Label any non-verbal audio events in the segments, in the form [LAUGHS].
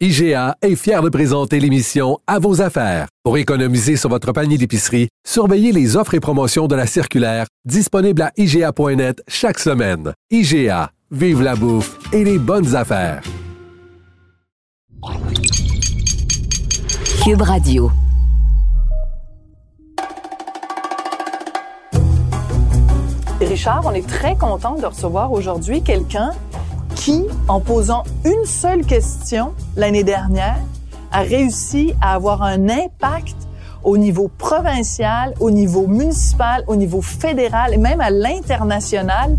IGA est fier de présenter l'émission À vos affaires. Pour économiser sur votre panier d'épicerie, surveillez les offres et promotions de la circulaire disponible à IGA.net chaque semaine. IGA, vive la bouffe et les bonnes affaires. Cube Radio. Richard, on est très content de recevoir aujourd'hui quelqu'un qui, en posant une seule question l'année dernière, a réussi à avoir un impact au niveau provincial, au niveau municipal, au niveau fédéral et même à l'international.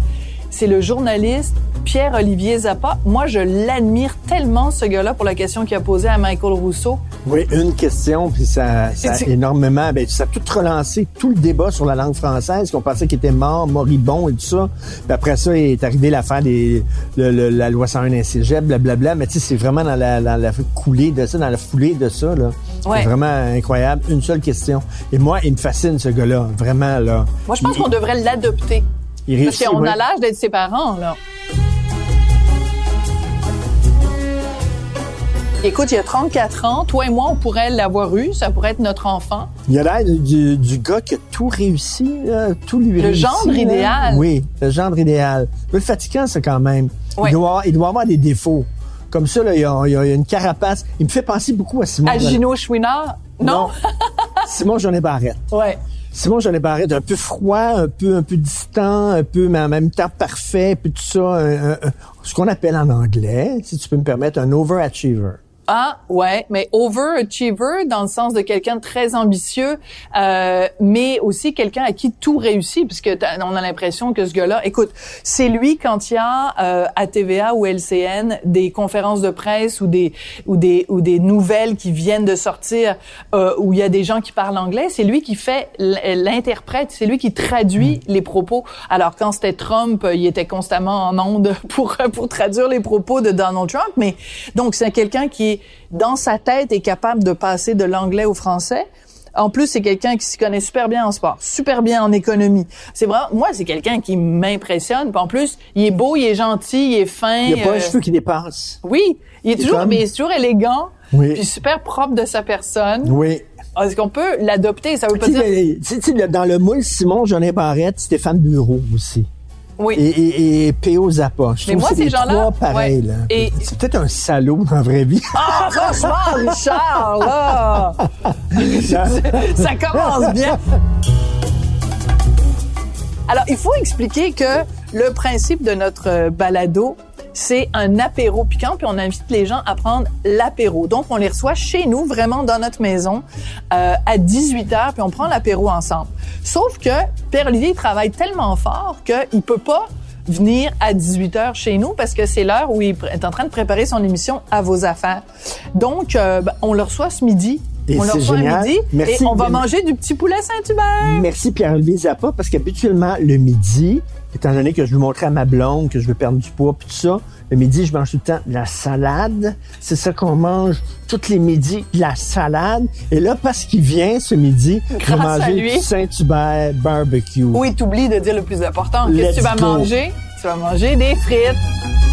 C'est le journaliste Pierre-Olivier Zappa. Moi, je l'admire tellement, ce gars-là, pour la question qu'il a posée à Michael Rousseau. Oui, une question, puis ça, ça a énormément, ben, ça a tout relancé, tout le débat sur la langue française, qu'on pensait qu'il était mort, moribond et tout ça. Puis après ça, est arrivé l'affaire des, la loi 101 cégep, blablabla. Mais tu sais, c'est vraiment dans la, la, foulée de ça, dans la foulée de ça, là. C'est vraiment incroyable. Une seule question. Et moi, il me fascine, ce gars-là. Vraiment, là. Moi, je pense qu'on devrait l'adopter. Parce qu'on a l'âge d'être ses parents, là. Écoute, il y a 34 ans, toi et moi, on pourrait l'avoir eu, ça pourrait être notre enfant. Il a l'air du, du, gars qui a tout réussi, tout lui Le gendre idéal. Oui, le gendre idéal. Le fatigant, c'est quand même. Il, doit, il doit avoir des défauts. Comme ça, là, il, y a, il a une carapace. Il me fait penser beaucoup à Simon. À Gino Chouinard? Non? non. [LAUGHS] Simon Jeannet Barrette. Ouais. Simon Jeannet Barrette, un peu froid, un peu un peu distant, un peu mais en même temps parfait, puis tout ça, ce qu'on appelle en anglais, si tu peux me permettre, un overachiever. Ah ouais, mais overachiever dans le sens de quelqu'un de très ambitieux, euh, mais aussi quelqu'un à qui tout réussit, puisque on a l'impression que ce gars-là, écoute, c'est lui quand il y a euh, à TVA ou LCN des conférences de presse ou des ou des ou des nouvelles qui viennent de sortir euh, où il y a des gens qui parlent anglais, c'est lui qui fait l'interprète, c'est lui qui traduit mm. les propos. Alors quand c'était Trump, il était constamment en onde [LAUGHS] pour pour traduire les propos de Donald Trump, mais donc c'est quelqu'un qui est dans sa tête, est capable de passer de l'anglais au français. En plus, c'est quelqu'un qui s'y connaît super bien en sport, super bien en économie. C'est vraiment, moi, c'est quelqu'un qui m'impressionne. en plus, il est beau, il est gentil, il est fin. Il a pas un euh, cheveu qui dépasse. Oui, il est toujours, mais il est toujours élégant. Oui. Puis super propre de sa personne. Oui. Est-ce qu'on peut l'adopter? Ça veut pas dire... Dans le moule Simon, Jeannet Barrette, Stéphane Bureau aussi. Oui. Et, et, P.O. Zappa. Je Mais moi, ces gens-là. pareil, là. Et... C'est peut-être un salaud dans la vraie vie. Ah, franchement, Richard, là! [LAUGHS] ça commence bien. Alors, il faut expliquer que le principe de notre balado, c'est un apéro piquant, puis on invite les gens à prendre l'apéro. Donc, on les reçoit chez nous, vraiment dans notre maison, euh, à 18 h puis on prend l'apéro ensemble. Sauf que Pierre-Olivier travaille tellement fort qu'il peut pas venir à 18 h chez nous parce que c'est l'heure où il est en train de préparer son émission à vos affaires. Donc, euh, ben, on le reçoit ce midi et on le reçoit midi Merci. et on va manger du petit poulet Saint-Hubert. Merci Pierre-Olivier Zappa parce qu'habituellement, le midi, étant donné que je veux montrer à ma blonde que je veux perdre du poids puis tout ça, le midi, je mange tout le temps de la salade. C'est ça qu'on mange tous les midis, de la salade. Et là, parce qu'il vient ce midi, je vais manger du Saint-Hubert barbecue. Oui, t'oublies de dire le plus important. Qu'est-ce que tu vas manger? Tu vas manger des frites.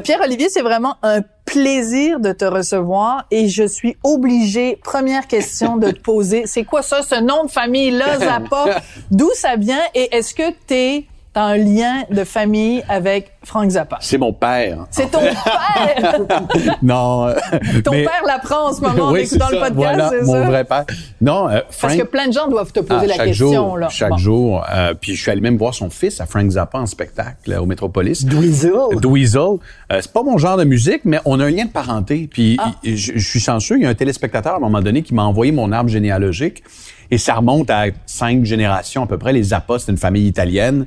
Pierre-Olivier, c'est vraiment un plaisir de te recevoir et je suis obligée, première question de te poser, c'est quoi ça, ce nom de famille-là, [LAUGHS] Zappa? D'où ça vient et est-ce que tu es un lien de famille avec Frank Zappa. C'est mon père. C'est ton père! [LAUGHS] non. euh, Ton mais- père l'apprend en ce moment en Oui, écoutant c'est le ça. podcast, Voilà, c'est mon ça? vrai père. Non, euh, Frank. Parce que plein de gens doivent te poser Ah, la chaque question. jour, là. chaque Bon. jour. Euh, puis je suis allé même voir son fils, à Frank Zappa, en spectacle euh, au Métropolis. Dweezil. Dweezil. Euh, c'est pas mon genre de musique, mais on a un lien de parenté. Puis Ah. je, je suis chanceux, il y a un téléspectateur à un moment donné qui m'a envoyé mon arbre généalogique. Et ça remonte à cinq générations à peu près. Les Zappa, c'est une famille italienne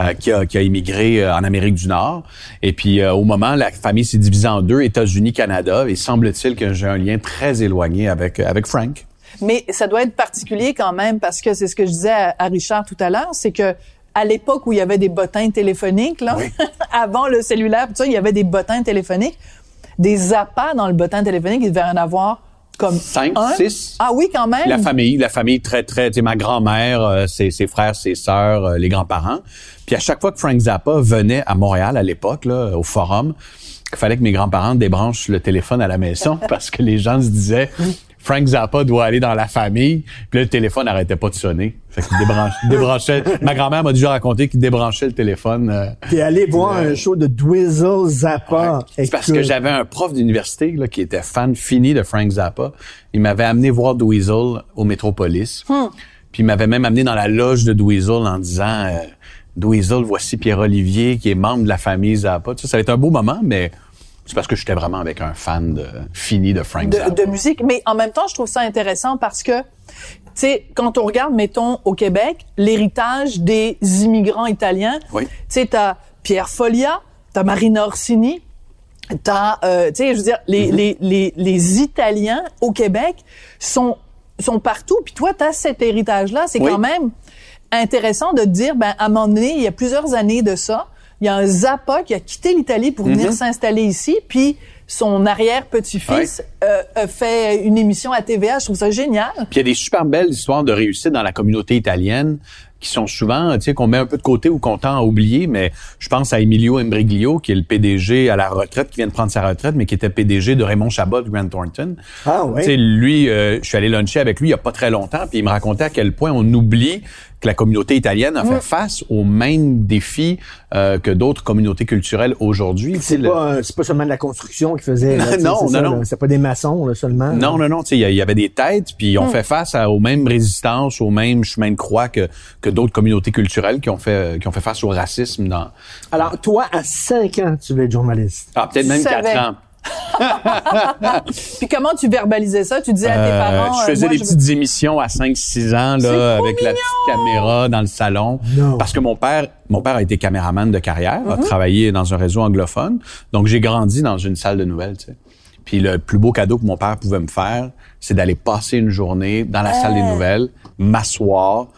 euh, qui, a, qui a immigré euh, en Amérique du Nord. Et puis euh, au moment, la famille s'est divisée en deux, États-Unis, Canada. Et semble-t-il que j'ai un lien très éloigné avec, avec Frank. Mais ça doit être particulier quand même parce que c'est ce que je disais à, à Richard tout à l'heure, c'est que à l'époque où il y avait des bottins téléphoniques, là, [LAUGHS] avant le cellulaire, tout ça, il y avait des bottins téléphoniques, des appâts dans le bottin téléphonique, il devait en avoir comme Cinq, un. six? Ah oui, quand même. La famille, la famille très, très, tu sais, ma grand-mère, euh, ses, ses frères, ses sœurs, euh, les grands-parents. Puis à chaque fois que Frank Zappa venait à Montréal à l'époque, là, au forum, il fallait que mes grands-parents débranchent le téléphone à la maison [LAUGHS] parce que les gens se disaient Frank Zappa doit aller dans la famille. Puis là, le téléphone n'arrêtait pas de sonner. Fait qu'il débranche, [LAUGHS] débranchait. Ma grand-mère m'a déjà raconté qu'il débranchait le téléphone. euh, T'es allé voir un show de Dweezil Zappa. c'est parce que j'avais un prof d'université là, qui était fan fini de Frank Zappa. Il m'avait amené voir Dweezil au Métropolis. Puis il m'avait même amené dans la loge de Dweezil en disant euh, Dweezil, voici Pierre-Olivier qui est membre de la famille Zappa. Tu sais, ça va être un beau moment, mais c'est parce que j'étais vraiment avec un fan de, fini de Frank Zappa. de, de musique. Mais en même temps, je trouve ça intéressant parce que, tu sais, quand on regarde, mettons, au Québec, l'héritage des immigrants italiens, Oui. tu sais, t'as Pierre Folia, t'as Marina Orsini, t'as, euh, tu sais, je veux dire, Mm-hmm. les, les, les, les Italiens au Québec sont, sont partout. Puis toi, t'as cet héritage-là. C'est Oui. quand même intéressant de te dire, ben, à un moment donné, il y a plusieurs années de ça, il y a un Zappa qui a quitté l'Italie pour venir s'installer ici, puis son arrière-petit-fils euh, a fait une émission à TVA. Je trouve ça génial. Puis il y a des super belles histoires de réussite dans la communauté italienne qui sont souvent, tu sais, qu'on met un peu de côté ou qu'on tend à oublier, mais je pense à Emilio Imbriglio, qui est le PDG à la retraite, qui vient de prendre sa retraite, mais qui était PDG de Raymond Chabot de Grant Thornton. Ah ouais. Tu sais, lui, euh, je suis allé luncher avec lui il y a pas très longtemps, puis il me racontait à quel point on oublie que la communauté italienne a fait face aux mêmes défis euh, que d'autres communautés culturelles aujourd'hui. C'est pas, pas seulement de la construction là, [LAUGHS] tu sais, Non, c'est non, ça, non. C'est pas des maçons là, seulement. Non, non, non. Tu sais, il y avait des têtes, puis on fait face à, aux mêmes résistances, aux mêmes chemins de croix que, que d'autres communautés culturelles qui ont fait qui ont fait face au racisme dans Alors, toi, à 5 ans, tu veux être journaliste. ah, peut-être même savais. quatre ans. [LAUGHS] Puis comment tu verbalisais ça? Tu disais à tes Euh, parents... je euh, faisais moi, des je petites émissions à 5-6 ans là trop avec la petite caméra dans le salon Non. parce que mon père mon père a été caméraman de carrière, Mm-hmm. a travaillé dans un réseau anglophone. Donc j'ai grandi dans une salle de nouvelles, tu sais. Puis le plus beau cadeau que mon père pouvait me faire, c'est d'aller passer une journée dans la salle des nouvelles, m'asseoir,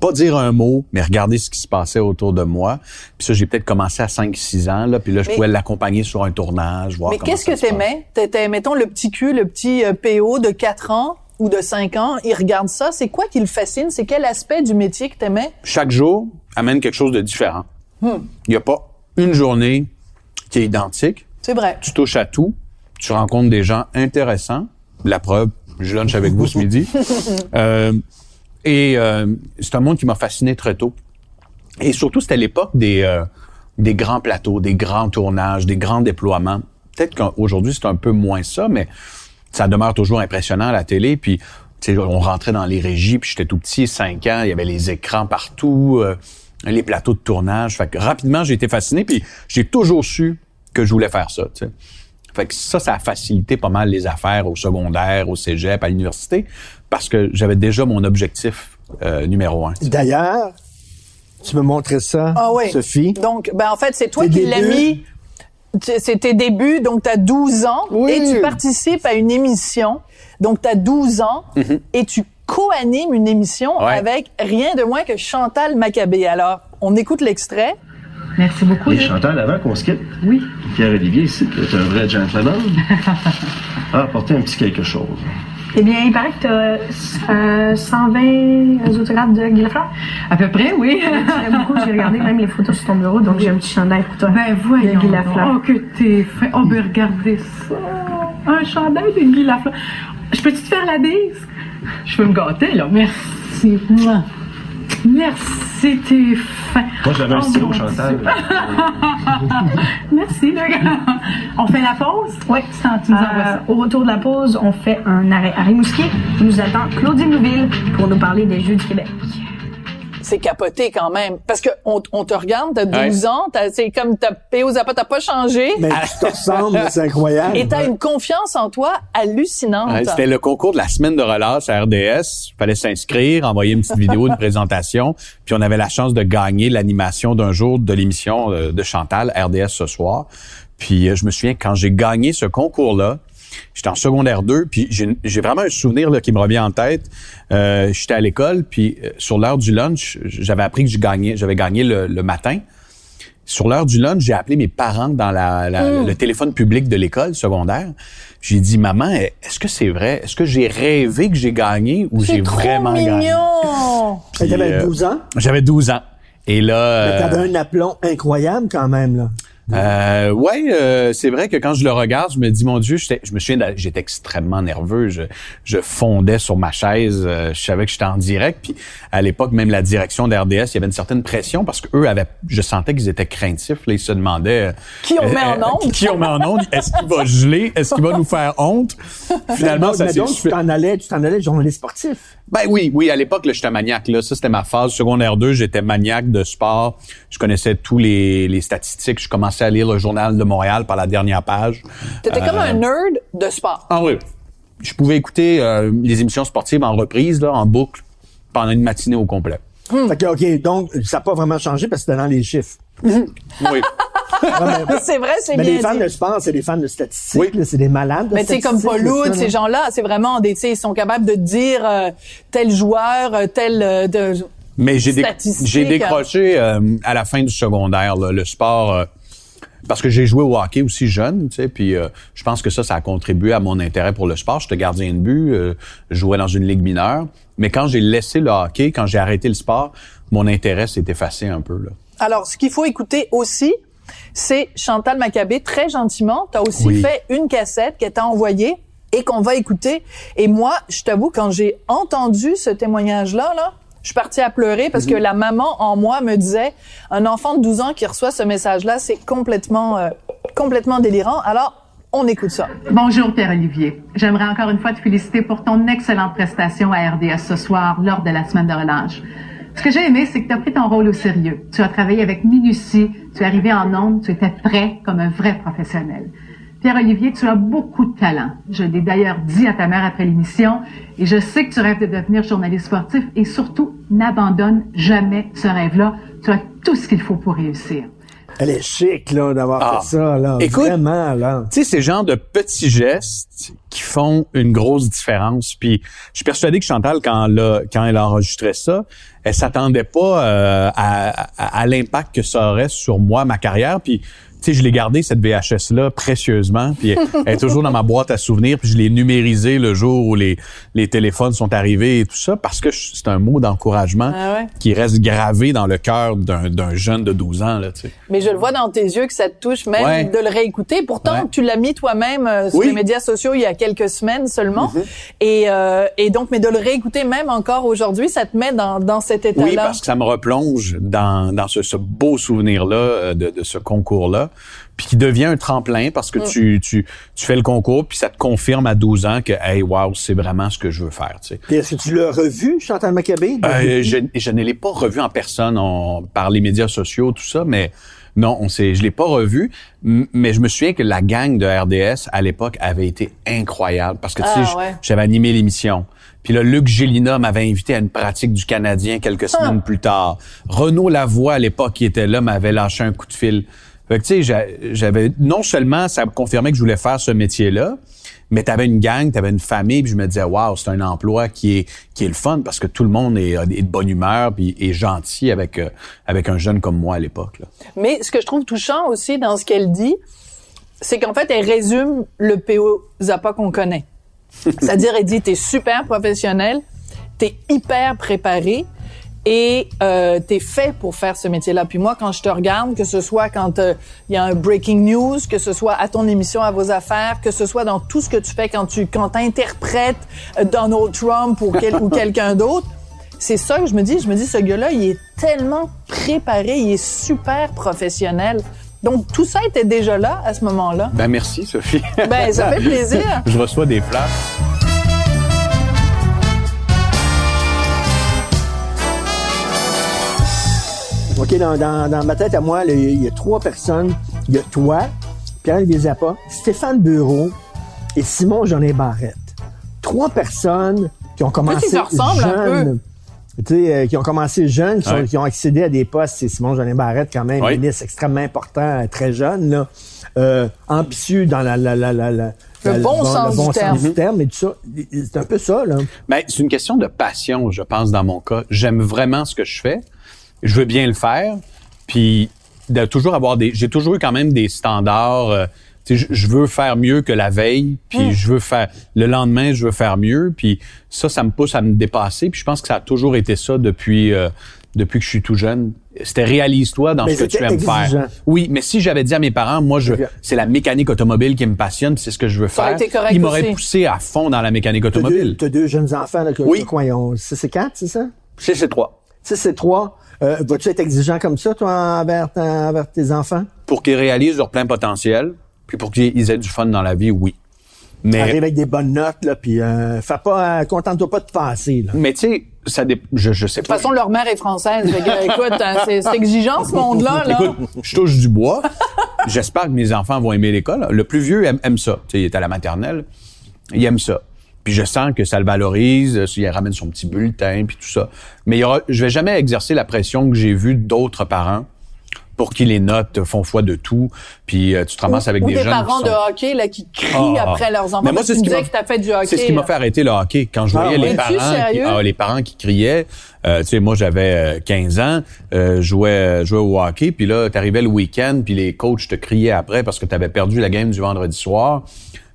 pas dire un mot, mais regarder ce qui se passait autour de moi. Puis ça, j'ai peut-être commencé à 5-6 ans, là, puis là, je Mais- pouvais l'accompagner sur un tournage, voir Mais qu'est-ce que t'aimais? T'étais, mettons, le petit cul, le petit euh, PO de 4 ans ou de 5 ans, il regarde ça. C'est quoi qui le fascine? C'est quel aspect du métier que t'aimais? chaque jour amène quelque chose de différent. Il n'y a pas une journée qui est identique. C'est vrai. Tu touches à tout. Tu rencontres des gens intéressants. La preuve, je lunch avec vous ce midi. [LAUGHS] Euh, et euh, c'est un monde qui m'a fasciné très tôt. Et surtout, c'était l'époque des, euh, des grands plateaux, des grands tournages, des grands déploiements. Peut-être qu'aujourd'hui, c'est un peu moins ça, mais ça demeure toujours impressionnant à la télé. Puis, on rentrait dans les régies, puis j'étais tout petit, 5 ans, il y avait les écrans partout, euh, les plateaux de tournage. Fait que rapidement, j'ai été fasciné, puis j'ai toujours su que je voulais faire ça, tu sais. Fait que ça, ça a facilité pas mal les affaires au secondaire, au cégep, à l'université, parce que j'avais déjà mon objectif euh, numéro un. tu. D'ailleurs, tu me montrais ça, Ah oui. Sophie. Donc, ben en fait, c'est toi qui l'as mis. Tu- C'est tes débuts, donc tu as 12 ans Oui. et tu participes à une émission. Donc, tu as 12 ans et tu co-animes une émission. Ouais. avec rien de moins que Chantal Maccabé. Alors, on écoute l'extrait. Merci beaucoup. Et Chantal, avant qu'on se quitte, Oui. Pierre-Olivier ici, qui est un vrai gentleman, [LAUGHS] a apporté un petit quelque chose. Eh bien, il paraît que tu as 120 autographes de Guy Lafleur. À peu près, oui. J'aime beaucoup, j'ai regardé même les photos sur ton bureau, donc j'ai un petit chandail pour toi. Ben voyons. De Guy Lafleur. Oh, que t'es fin. Oh, ben regardez ça. Un chandail de Guy Lafleur. Je peux-tu te faire la bise? Je peux me gâter, là. Merci. Mouah. Merci, t'es fin. Moi, j'avais un Oh, stylo, Chantal. [LAUGHS] Merci, Luc. On fait la pause? Oui, Tu nous envoies ça. au retour de la pause, on fait un arrêt à Rimouski. Qui nous attend Claudine Louville pour nous parler des Jeux du Québec. C'est capoté quand même. Parce que on, on te regarde, t'as 12 Ouais. ans, t'as- c'est comme t'as P.O. Zappa, t'as pas changé. Mais tu te ressembles, c'est incroyable. Et t'as une confiance en toi hallucinante. Ouais, C'était le concours de la semaine de relâche à RDS. fallait s'inscrire, envoyer une petite vidéo, une présentation. Puis on avait la chance de gagner l'animation d'un jour de l'émission euh, de Chantal, RDS ce soir. Puis euh, je me souviens, quand j'ai gagné ce concours-là, j'étais en secondaire 2, puis j'ai j'ai vraiment un souvenir là, qui me revient en tête. Euh, j'étais à l'école, puis euh, sur l'heure du lunch, j'avais appris que j'ai gagné, j'avais gagné le, le matin. Sur l'heure du lunch, j'ai appelé mes parents dans la, la- le téléphone public de l'école secondaire. J'ai dit, maman, est-ce que c'est vrai? Est-ce que j'ai rêvé que j'ai gagné ou j'ai vraiment gagné? mignon. Puis, T'avais euh, 12 ans, J'avais 12 ans. Et là, mais euh, t'avais un aplomb incroyable quand même, là. Euh, ouais, euh, c'est vrai que quand je le regarde, je me dis mon Dieu, j'étais- je me souviens, j'étais extrêmement nerveux, je, je fondais sur ma chaise, euh, je savais que j'étais en direct, puis à l'époque même la direction d'RDS, il y avait une certaine pression parce que eux avaient, je sentais qu'ils étaient craintifs, là, ils se demandaient euh, Qui on met en euh, onde? [LAUGHS] qui on met en onde, est-ce qu'il va geler, est-ce qu'il va nous faire honte? [LAUGHS] Finalement, mais ça s'est tu t'en allais, tu t'en allais journaliste sportif? ben oui, oui, à l'époque, là, j'étais maniaque. Là. Ça, c'était ma phase secondaire 2. J'étais maniaque de sport. Je connaissais tous les, les statistiques. Je commençais à lire le journal de Montréal par la dernière page. T'étais comme un nerd de sport. Ah oui. Je pouvais écouter euh, les émissions sportives en reprise, là, en boucle, pendant une matinée au complet. Hmm. Fait que, OK, donc, ça n'a pas vraiment changé parce que c'était dans les chiffres. [LAUGHS] Oui. [LAUGHS] C'est vrai, c'est mais bien les fans dit. de sport, c'est des fans de statistiques, Oui. là, c'est des malades. de Mais tu sais, comme Paul ces là. gens-là, c'est vraiment des, tu sais, ils sont capables de dire euh, tel joueur, euh, tel, euh, de, Mais j'ai, déc- Statistiques, j'ai décroché euh, à la fin du secondaire, là, le sport... parce que j'ai joué au hockey aussi jeune, tu sais, puis euh, je pense que ça, ça a contribué à mon intérêt pour le sport. J'étais gardien de but, euh, je jouais dans une ligue mineure. Mais quand j'ai laissé le hockey, quand j'ai arrêté le sport, mon intérêt s'est effacé un peu. Là. Alors, ce qu'il faut écouter aussi, c'est Chantal Maccabé, très gentiment, t'as aussi Oui. fait une cassette qu'elle t'a envoyée et qu'on va écouter. Et moi, je t'avoue, quand j'ai entendu ce témoignage-là, là, je suis partie à pleurer parce que la maman en moi me disait, un enfant de 12 ans qui reçoit ce message-là, c'est complètement, euh, complètement délirant. Alors, on écoute ça. Bonjour Pierre-Olivier. J'aimerais encore une fois te féliciter pour ton excellente prestation à RDS ce soir lors de la semaine de relâche. Ce que j'ai aimé, c'est que tu as pris ton rôle au sérieux. Tu as travaillé avec minutie, tu es arrivé en ondes, tu étais prêt comme un vrai professionnel. Pierre-Olivier, tu as beaucoup de talent. Je l'ai d'ailleurs dit à ta mère après l'émission et je sais que tu rêves de devenir journaliste sportif et surtout, n'abandonne jamais ce rêve-là. Tu as tout ce qu'il faut pour réussir. Elle est chic, là, d'avoir Ah. fait ça, là. Écoute, Vraiment, là. Tu sais, ces genres de petits gestes qui font une grosse différence. Puis, je suis persuadé que Chantal, quand elle a, quand elle a enregistré ça, elle s'attendait pas euh, à, à- à l'impact que ça aurait sur moi, ma carrière. Puis, sais, je l'ai gardé cette VHS-là précieusement. Puis, elle est toujours dans ma boîte à souvenirs. Puis, je l'ai numérisée le jour où les, les téléphones sont arrivés et tout ça parce que c'est un mot d'encouragement Ah ouais? qui reste gravé dans le cœur d'un jeune de 12 ans. Là, tu sais. Mais je le vois dans tes yeux que ça te touche même Ouais. de le réécouter. Pourtant, Ouais. tu l'as mis toi-même euh, sur Oui. les médias sociaux il y a quelques semaines seulement. Mm-hmm. et, euh, et donc, mais de le réécouter même encore aujourd'hui, ça te met dans, dans cet état-là. Oui, parce que ça me replonge dans, dans ce, ce beau souvenir-là euh, de, de ce concours-là, puis qui devient un tremplin parce Mm. que tu, tu, tu fais le concours, puis ça te confirme à 12 ans que, hey, wow, c'est vraiment ce que je veux faire, tu sais. Est-ce que tu l'as revu, Chantal Maccabé? Euh, je, je ne l'ai pas revu en personne on- par les médias sociaux, tout ça, mais non, on s'est, je l'ai pas revu. Mais je me souviens que la gang de RDS à l'époque avait été incroyable parce que tu Ah, sais, j- ouais. j'avais animé l'émission. Puis là, Luc Gélina m'avait invité à une pratique du Canadien quelques semaines plus tard. Renaud Lavoie, à l'époque, qui était là, m'avait lâché un coup de fil. Fait que, tu sais, j'a- j'avais, non sellement ça me confirmait que je voulais faire ce métier-là, mais tu avais une gang, tu avais une famille, puis je me disais, waouh, c'est un emploi qui est, qui est le fun parce que tout le monde est, est de bonne humeur puis est gentil avec, euh, avec un jeune comme moi à l'époque. Mais ce que je trouve touchant aussi dans ce qu'elle dit, c'est qu'en fait, elle résume le PO Zappa qu'on connaît. [LAUGHS] C'est-à-dire, elle dit, t'es super professionnel, t'es hyper préparé et euh, t'es fait pour faire ce métier-là. Puis moi, quand je te regarde, que ce soit quand euh, il y a un breaking news, que ce soit à ton émission à vos affaires, que ce soit dans tout ce que tu fais quand tu quand t'interprètes euh, Donald Trump ou, quel, ou quelqu'un d'autre, c'est ça que je me dis. Je me dis, ce gars-là, il est tellement préparé, il est super professionnel. Donc, tout ça était déjà là à ce moment-là. Ben merci, Sophie. Ben, ça fait [LAUGHS] plaisir. je reçois des flashs. OK, dans, dans, dans ma tête à moi, il y a trois personnes. Il y a toi, Pierre-Olivier Zappa, Stéphane Bureau et Simon Jeanin Barrette. Trois personnes qui ont commencé un jeunes. Tu sais, euh, qui ont commencé jeunes, qui, sont- Ouais. qui ont accédé à des postes. C'est Simon Jeanin Barrette, quand même, Oui. ministre extrêmement important, euh, très jeune, là. Euh, ambitieux dans la, la, la, la, la- Le la- bon sens du terme. du terme et tout ça. C'est un peu ça, là. Ben, c'est une question de passion, je pense, dans mon cas. J'aime vraiment ce que je fais je veux bien le faire. Puis de toujours avoir des. J'ai toujours eu quand même des standards. Euh, je veux faire mieux que la veille, puis mm. je veux faire le lendemain, je veux faire mieux, puis ça, ça me pousse à me dépasser. Puis je pense que ça a toujours été ça depuis euh, depuis que je suis tout jeune. C'était réalise-toi dans ce que tu aimes faire. Oui, mais si j'avais dit à mes parents, moi, je, c'est la mécanique automobile qui me passionne, c'est ce que je veux faire. Ils m'auraient poussé à fond dans la mécanique automobile. Tu as, deux jeunes enfants là, que, oui. quoi, ils ont c'est ça? 6 et 3. Tu sais, ces trois, euh, vas-tu être exigeant comme ça, toi, envers, tes enfants? Pour qu'ils réalisent leur plein potentiel, puis pour qu'ils aient du fun dans la vie, oui. Mais, Arrive avec des bonnes notes, là, puis euh, pas, euh, contente-toi pas de passer. Mais tu sais, ça dé... je, sais pas. De toute façon, leur mère est française. Écoute, hein, c'est, exigeant ce monde-là. Écoute, je touche du bois. J'espère que mes enfants vont aimer l'école. Le plus vieux aime, aime ça. Tu sais, il est à la maternelle. Il aime ça. Puis je sens que ça le valorise. euh, Il ramène son petit bulletin, puis tout ça. Mais il y aura, je vais jamais exercer la pression que j'ai vue d'autres parents pour qui les notes font foi de tout. Puis euh, tu te ramasses avec Ou des, des jeunes parents qui sont... de hockey là, qui crient Ah. après leurs enfants. Mais moi, c'est que ce tu qui que t'as fait du hockey. C'est ce qui m'a fait arrêter le hockey. Quand je Ah, voyais les parents, qui, ah, les parents qui criaient, euh, tu sais, moi j'avais euh, 15 ans, euh, je jouais, jouais au hockey, puis là, t'arrivais le week-end, puis les coachs te criaient après parce que t'avais perdu la game du vendredi soir.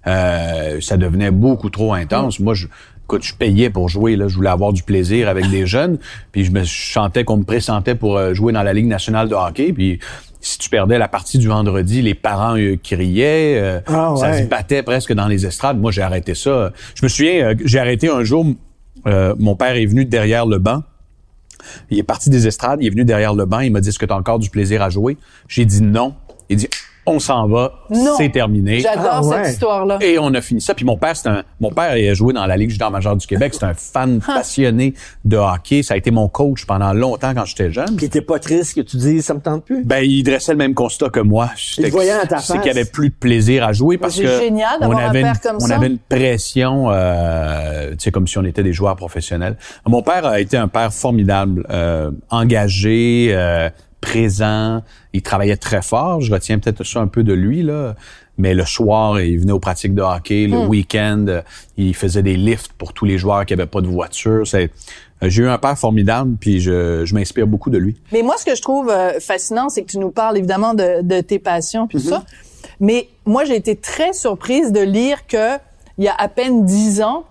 Euh, ça devenait beaucoup trop intense. Moi, je, écoute, je payais pour jouer. Là, je voulais avoir du plaisir avec des [LAUGHS] jeunes, puis je me chantais qu'on me pressentait pour euh, jouer dans la Ligue nationale de hockey, puis si tu perdais la partie du vendredi, les parents euh, criaient, euh, Ah ça ouais. se battait presque dans les estrades. Moi, j'ai arrêté ça. Je me souviens, euh, j'ai arrêté un jour. euh, mon père est venu derrière le banc. Il est parti des estrades, il est venu derrière le banc, il m'a dit est-ce que tu as encore du plaisir à jouer? J'ai dit non. Il dit on s'en va, Non. c'est terminé. J'adore Ah, ouais. cette histoire-là. Et on a fini ça. Puis mon père, c'est un, mon père il a joué dans la Ligue junior majeure du Québec. C'est un fan passionné de hockey. Ça a été mon coach pendant longtemps quand j'étais jeune. Puis t'es pas triste que tu dises ça me tente plus? Ben, il dressait le même constat que moi. Il voyait dans ta c'est face. qu'il y avait plus de plaisir à jouer parce c'est que génial on d'avoir un avait père une, comme on ça. avait une pression, euh, tu sais, comme si on était des joueurs professionnels. Mon père a été un père formidable, euh, engagé, euh, présent. Il travaillait très fort. Je retiens peut-être ça un peu de lui là. Mais le soir, il venait aux pratiques de hockey. Hmm. Le week-end, euh, il faisait des lifts pour tous les joueurs qui avaient pas de voiture. C'est, euh, j'ai eu un père formidable, puis je, je m'inspire beaucoup de lui. Mais moi, ce que je trouve euh, fascinant, c'est que tu nous parles évidemment de, de tes passions puis tout Mm-hmm. ça. Mais moi, j'ai été très surprise de lire que il y a à peine dix ans,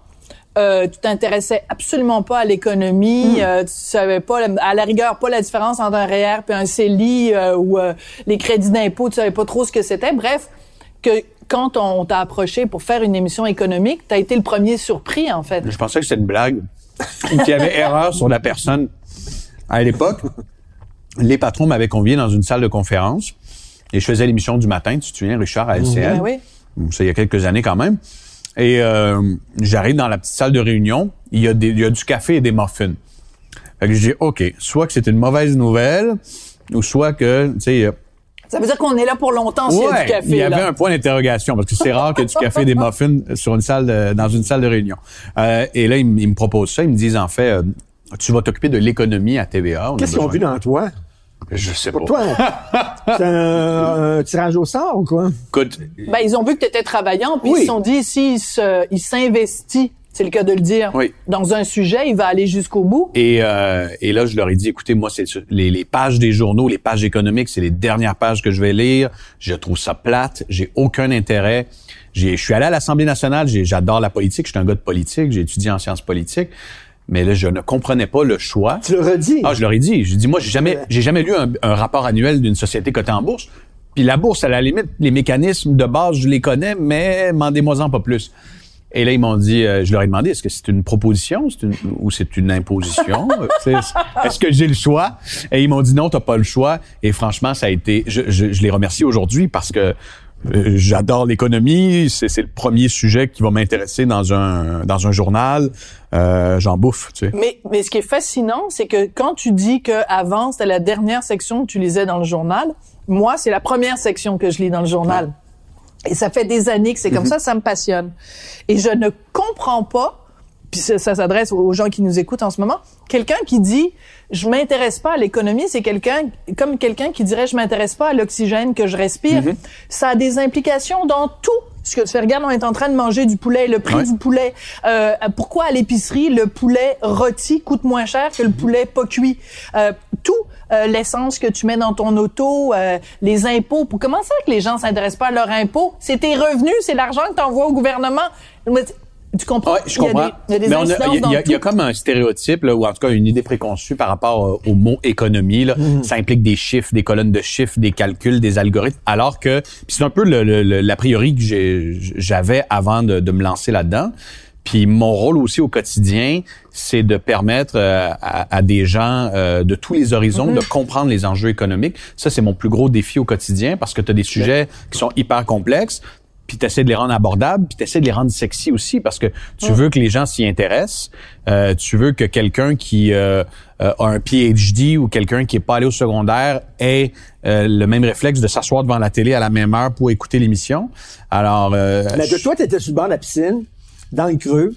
euh, tu t'intéressais absolument pas à l'économie, Mm. euh, tu savais pas, à la rigueur, pas la différence entre un REER et un CELI euh, ou euh, les crédits d'impôt, tu savais pas trop ce que c'était. Bref, que quand on t'a approché pour faire une émission économique, tu as été le premier surpris, en fait. Je pensais que c'était une blague. Qu'il y avait erreur sur la personne. À l'époque, les patrons m'avaient convié dans une salle de conférence et je faisais l'émission du matin, tu te souviens, Richard, à LCL. Oui. Ça, il y a quelques années quand même. Et euh, j'arrive dans la petite salle de réunion, il y, a des, il y a du café et des muffins. Fait que je dis, OK, soit que c'est une mauvaise nouvelle, ou soit que, tu sais, euh, Ça veut dire qu'on est là pour longtemps s'il y a du café. il y avait là. un point d'interrogation parce que c'est rare que du café et des muffins sur une salle de- dans une salle de réunion. Euh, et là, ils, me proposent ça. Ils me disent en fait, euh, tu vas t'occuper de l'économie à TVA. Qu'est-ce qu'ils ont vu dans toi? Je sais Pour pas. toi, [LAUGHS] c'est un, un tirage au sort ou quoi? Écoute, Ben, ils ont vu que tu étais travaillant, puis Oui. ils se sont dit, s'il se, il s'investit, c'est le cas de le dire, Oui. dans un sujet, il va aller jusqu'au bout. et, euh, et là, je leur ai dit, écoutez, moi, c'est les, les pages des journaux, les pages économiques, c'est les dernières pages que je vais lire. Je trouve ça plate. J'ai aucun intérêt. J'ai- Je suis allé à l'Assemblée nationale. j'ai- J'adore la politique. Je suis un gars de politique. J'ai étudié en sciences politiques. Mais là, je ne comprenais pas le choix. Tu le redis. Ah, je leur ai dit. J'ai dit, moi, j'ai jamais, j'ai jamais lu un, un rapport annuel d'une société cotée en bourse. Puis la bourse, à la limite, les mécanismes de base, je les connais, mais demandez-moi-en pas plus. Et là, ils m'ont dit, euh, je leur ai demandé, est-ce que c'est une proposition? Une- ou c'est une imposition? [LAUGHS] Est-ce que j'ai le choix? Et ils m'ont dit, non, t'as pas le choix. Et franchement, ça a été, je, je, je les remercie aujourd'hui parce que euh, j'adore l'économie. C'est, c'est le premier sujet qui va m'intéresser dans un, dans un journal. Euh, j'en bouffe, tu sais. Mais, mais ce qui est fascinant, c'est que quand tu dis que avant c'était la dernière section que tu lisais dans le journal, moi, c'est la première section que je lis dans le journal. Et ça fait des années que c'est comme ça, ça me passionne. Et je ne comprends pas, puis ça, ça s'adresse aux gens qui nous écoutent en ce moment, quelqu'un qui dit je m'intéresse pas à l'économie, c'est quelqu'un comme quelqu'un qui dirait je m'intéresse pas à l'oxygène que je respire. Ça a des implications dans tout ce que tu fais. Regarde, on est en train de manger du poulet, le prix Ouais. du poulet. Euh, pourquoi à l'épicerie le poulet rôti coûte moins cher que le poulet pas cuit? Euh, Tout euh, l'essence que tu mets dans ton auto, euh, les impôts. Pour comment ça que les gens s'intéressent pas à leurs impôts? C'est tes revenus, c'est l'argent que tu envoies au gouvernement. Tu- comprends? Je Il y a comprends. des- Il y a des, Mais a- il y a, il y a- comme un stéréotype, là, ou en tout cas une idée préconçue par rapport euh, au mot économie. Là. Mm. Ça implique des chiffres, des colonnes de chiffres, des calculs, des algorithmes. Alors que c'est un peu le, le- le- l'a priori que j'avais avant de, de me lancer là-dedans. Puis mon rôle aussi au quotidien, c'est de permettre euh, à, à des gens euh, de tous les horizons Mm-hmm. de comprendre les enjeux économiques. Ça, c'est mon plus gros défi au quotidien parce que tu as des sujets qui sont hyper complexes puis tu essaies de les rendre abordables, puis tu essaies de les rendre sexy aussi parce que tu veux que les gens s'y intéressent. Euh, tu veux que quelqu'un qui euh, euh, a un PhD ou quelqu'un qui est pas allé au secondaire ait euh, le même réflexe de s'asseoir devant la télé à la même heure pour écouter l'émission. Alors, euh, Mais de toi, t'étais sur le bord de la piscine, dans le creux,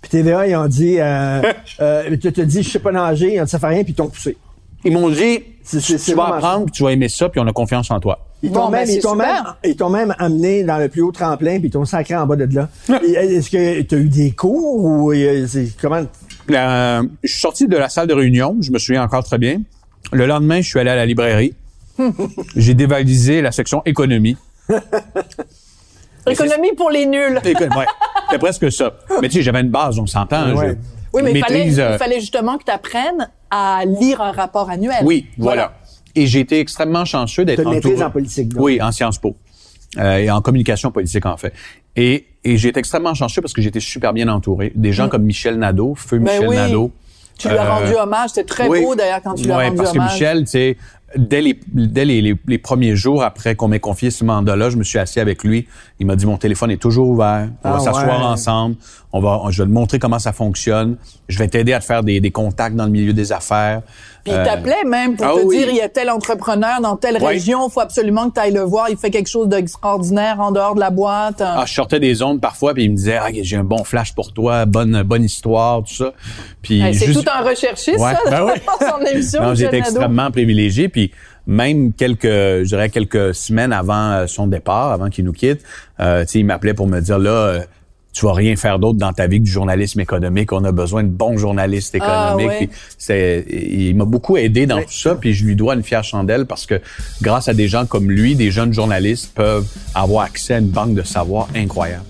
puis TVA, ils ont dit, euh, [LAUGHS] euh, tu te dis, je sais pas nager, ils ont dit, ça fait rien, puis ils t'ont poussé. Ils m'ont dit, C'est- c'est- tu vas apprendre, puis tu vas aimer ça, puis on a confiance en toi. Ils t'ont ben, même, t'ont même, super. ils t'ont même amené dans le plus haut tremplin, puis ils t'ont sacré en bas de là. Et Est-ce que tu as eu des cours ou euh, c'est comment? Euh, je suis sorti de la salle de réunion, je me souviens encore très bien. Le lendemain, je suis allé à la librairie. [LAUGHS] J'ai dévalisé la section économie. [LAUGHS] Économie pour les nuls. [LAUGHS] Ouais, c'est presque ça. Mais tu sais, j'avais une base, on s'entend. Ouais. je Oui, mais il fallait, euh, fallait justement que tu apprennes à lire un rapport annuel. Oui, voilà. Et j'ai été extrêmement chanceux d'être T'as une maîtrise entouré- en politique, donc. Oui, en Sciences Po. Euh, et en communication politique, en fait. Et, et j'ai été extrêmement chanceux parce que j'étais super bien entouré. Des gens comme Michel Nadeau, feu Ben Michel oui. Nadeau. Tu lui as Euh, rendu hommage. C'était très oui. beau d'ailleurs quand tu lui as Ouais, rendu parce que hommage. Michel, tu sais, dès les dès les, les, les premiers jours après qu'on m'ait confié ce mandat-là, je me suis assis avec lui. Il m'a dit mon téléphone est toujours ouvert. On Ah va s'asseoir ouais. ensemble. On va, je vais te montrer comment ça fonctionne. Je vais t'aider à te faire des, des contacts dans le milieu des affaires. Puis il Euh, t'appelait même pour ah te oui. dire il y a tel entrepreneur dans telle Ouais. région, il faut absolument que tu ailles le voir, il fait quelque chose d'extraordinaire en dehors de la boîte. Ah, je sortais des ondes parfois, puis il me disait, ah, j'ai un bon flash pour toi, bonne bonne histoire, tout ça. Puis Hey, c'est juste- tout un recherchiste, Ouais, ça, ben oui. [LAUGHS] dans son émission. Non, j'étais extrêmement privilégié. Puis même quelques, je dirais quelques semaines avant euh, son départ, avant qu'il nous quitte, euh, tu sais, il m'appelait pour me dire là, euh, tu vas rien faire d'autre dans ta vie que du journalisme économique. On a besoin de bons journalistes Ah, économiques. ouais. Puis c'est, il m'a beaucoup aidé dans tout ça. Puis je lui dois une fière chandelle parce que grâce à des gens comme lui, des jeunes journalistes peuvent avoir accès à une banque de savoir incroyable.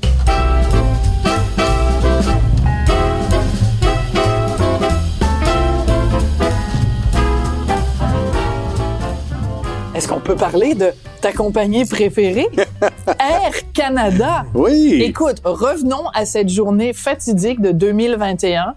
Est-ce qu'on peut parler de ta compagnie préférée? [LAUGHS] Air Canada. Oui. Écoute, revenons à cette journée fatidique de 2021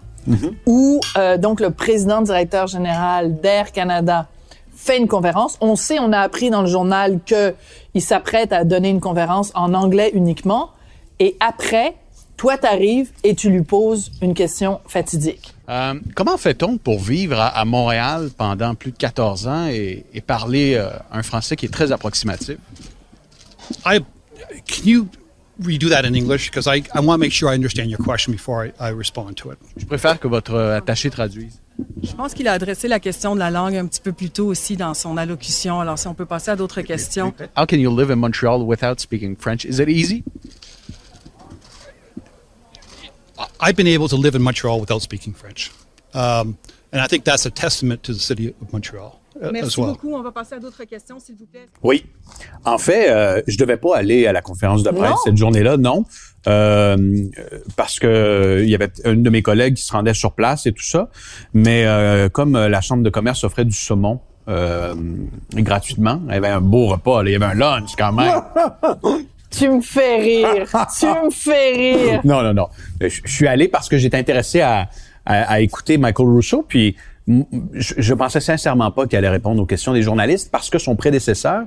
où euh, donc le président directeur général d'Air Canada fait une conférence. On sait, on a appris dans le journal que il s'apprête à donner une conférence en anglais uniquement. Et après, toi, t'arrives et tu lui poses une question fatidique. Euh, comment fait-on pour vivre à, à Montréal pendant plus de 14 ans et, et parler euh, un français qui est très approximatif? I can you redo that in English? Because I, I want to make sure I understand your question before I, I respond to it. Je préfère que votre euh, attaché traduise. Je pense qu'il a adressé la question de la langue un petit peu plus tôt aussi dans son allocution. Alors, si on peut passer à d'autres questions. How can you live in Montreal without speaking French? Is it easy? I've been able to live in Montreal without speaking French, um, and I think that's a testament to the city of Montreal uh, Merci well. beaucoup. On va passer à d'autres questions, s'il vous plaît. Oui. En fait, euh, je devais pas aller à la conférence de presse Non. cette journée-là, non, Euh, parce que euh, il y avait une de mes collègues qui se rendait sur place et tout ça. Mais euh, comme euh, la chambre de commerce offrait du saumon euh, gratuitement, il y avait un beau repas, là, il y avait un lunch quand même. [LAUGHS] Tu me fais rire. [LAUGHS] tu me fais rire. Non, non, non. Je, je suis allé parce que j'étais intéressé à, à, à écouter Michael Rousseau, puis je, je pensais sincèrement pas qu'il allait répondre aux questions des journalistes parce que son prédécesseur,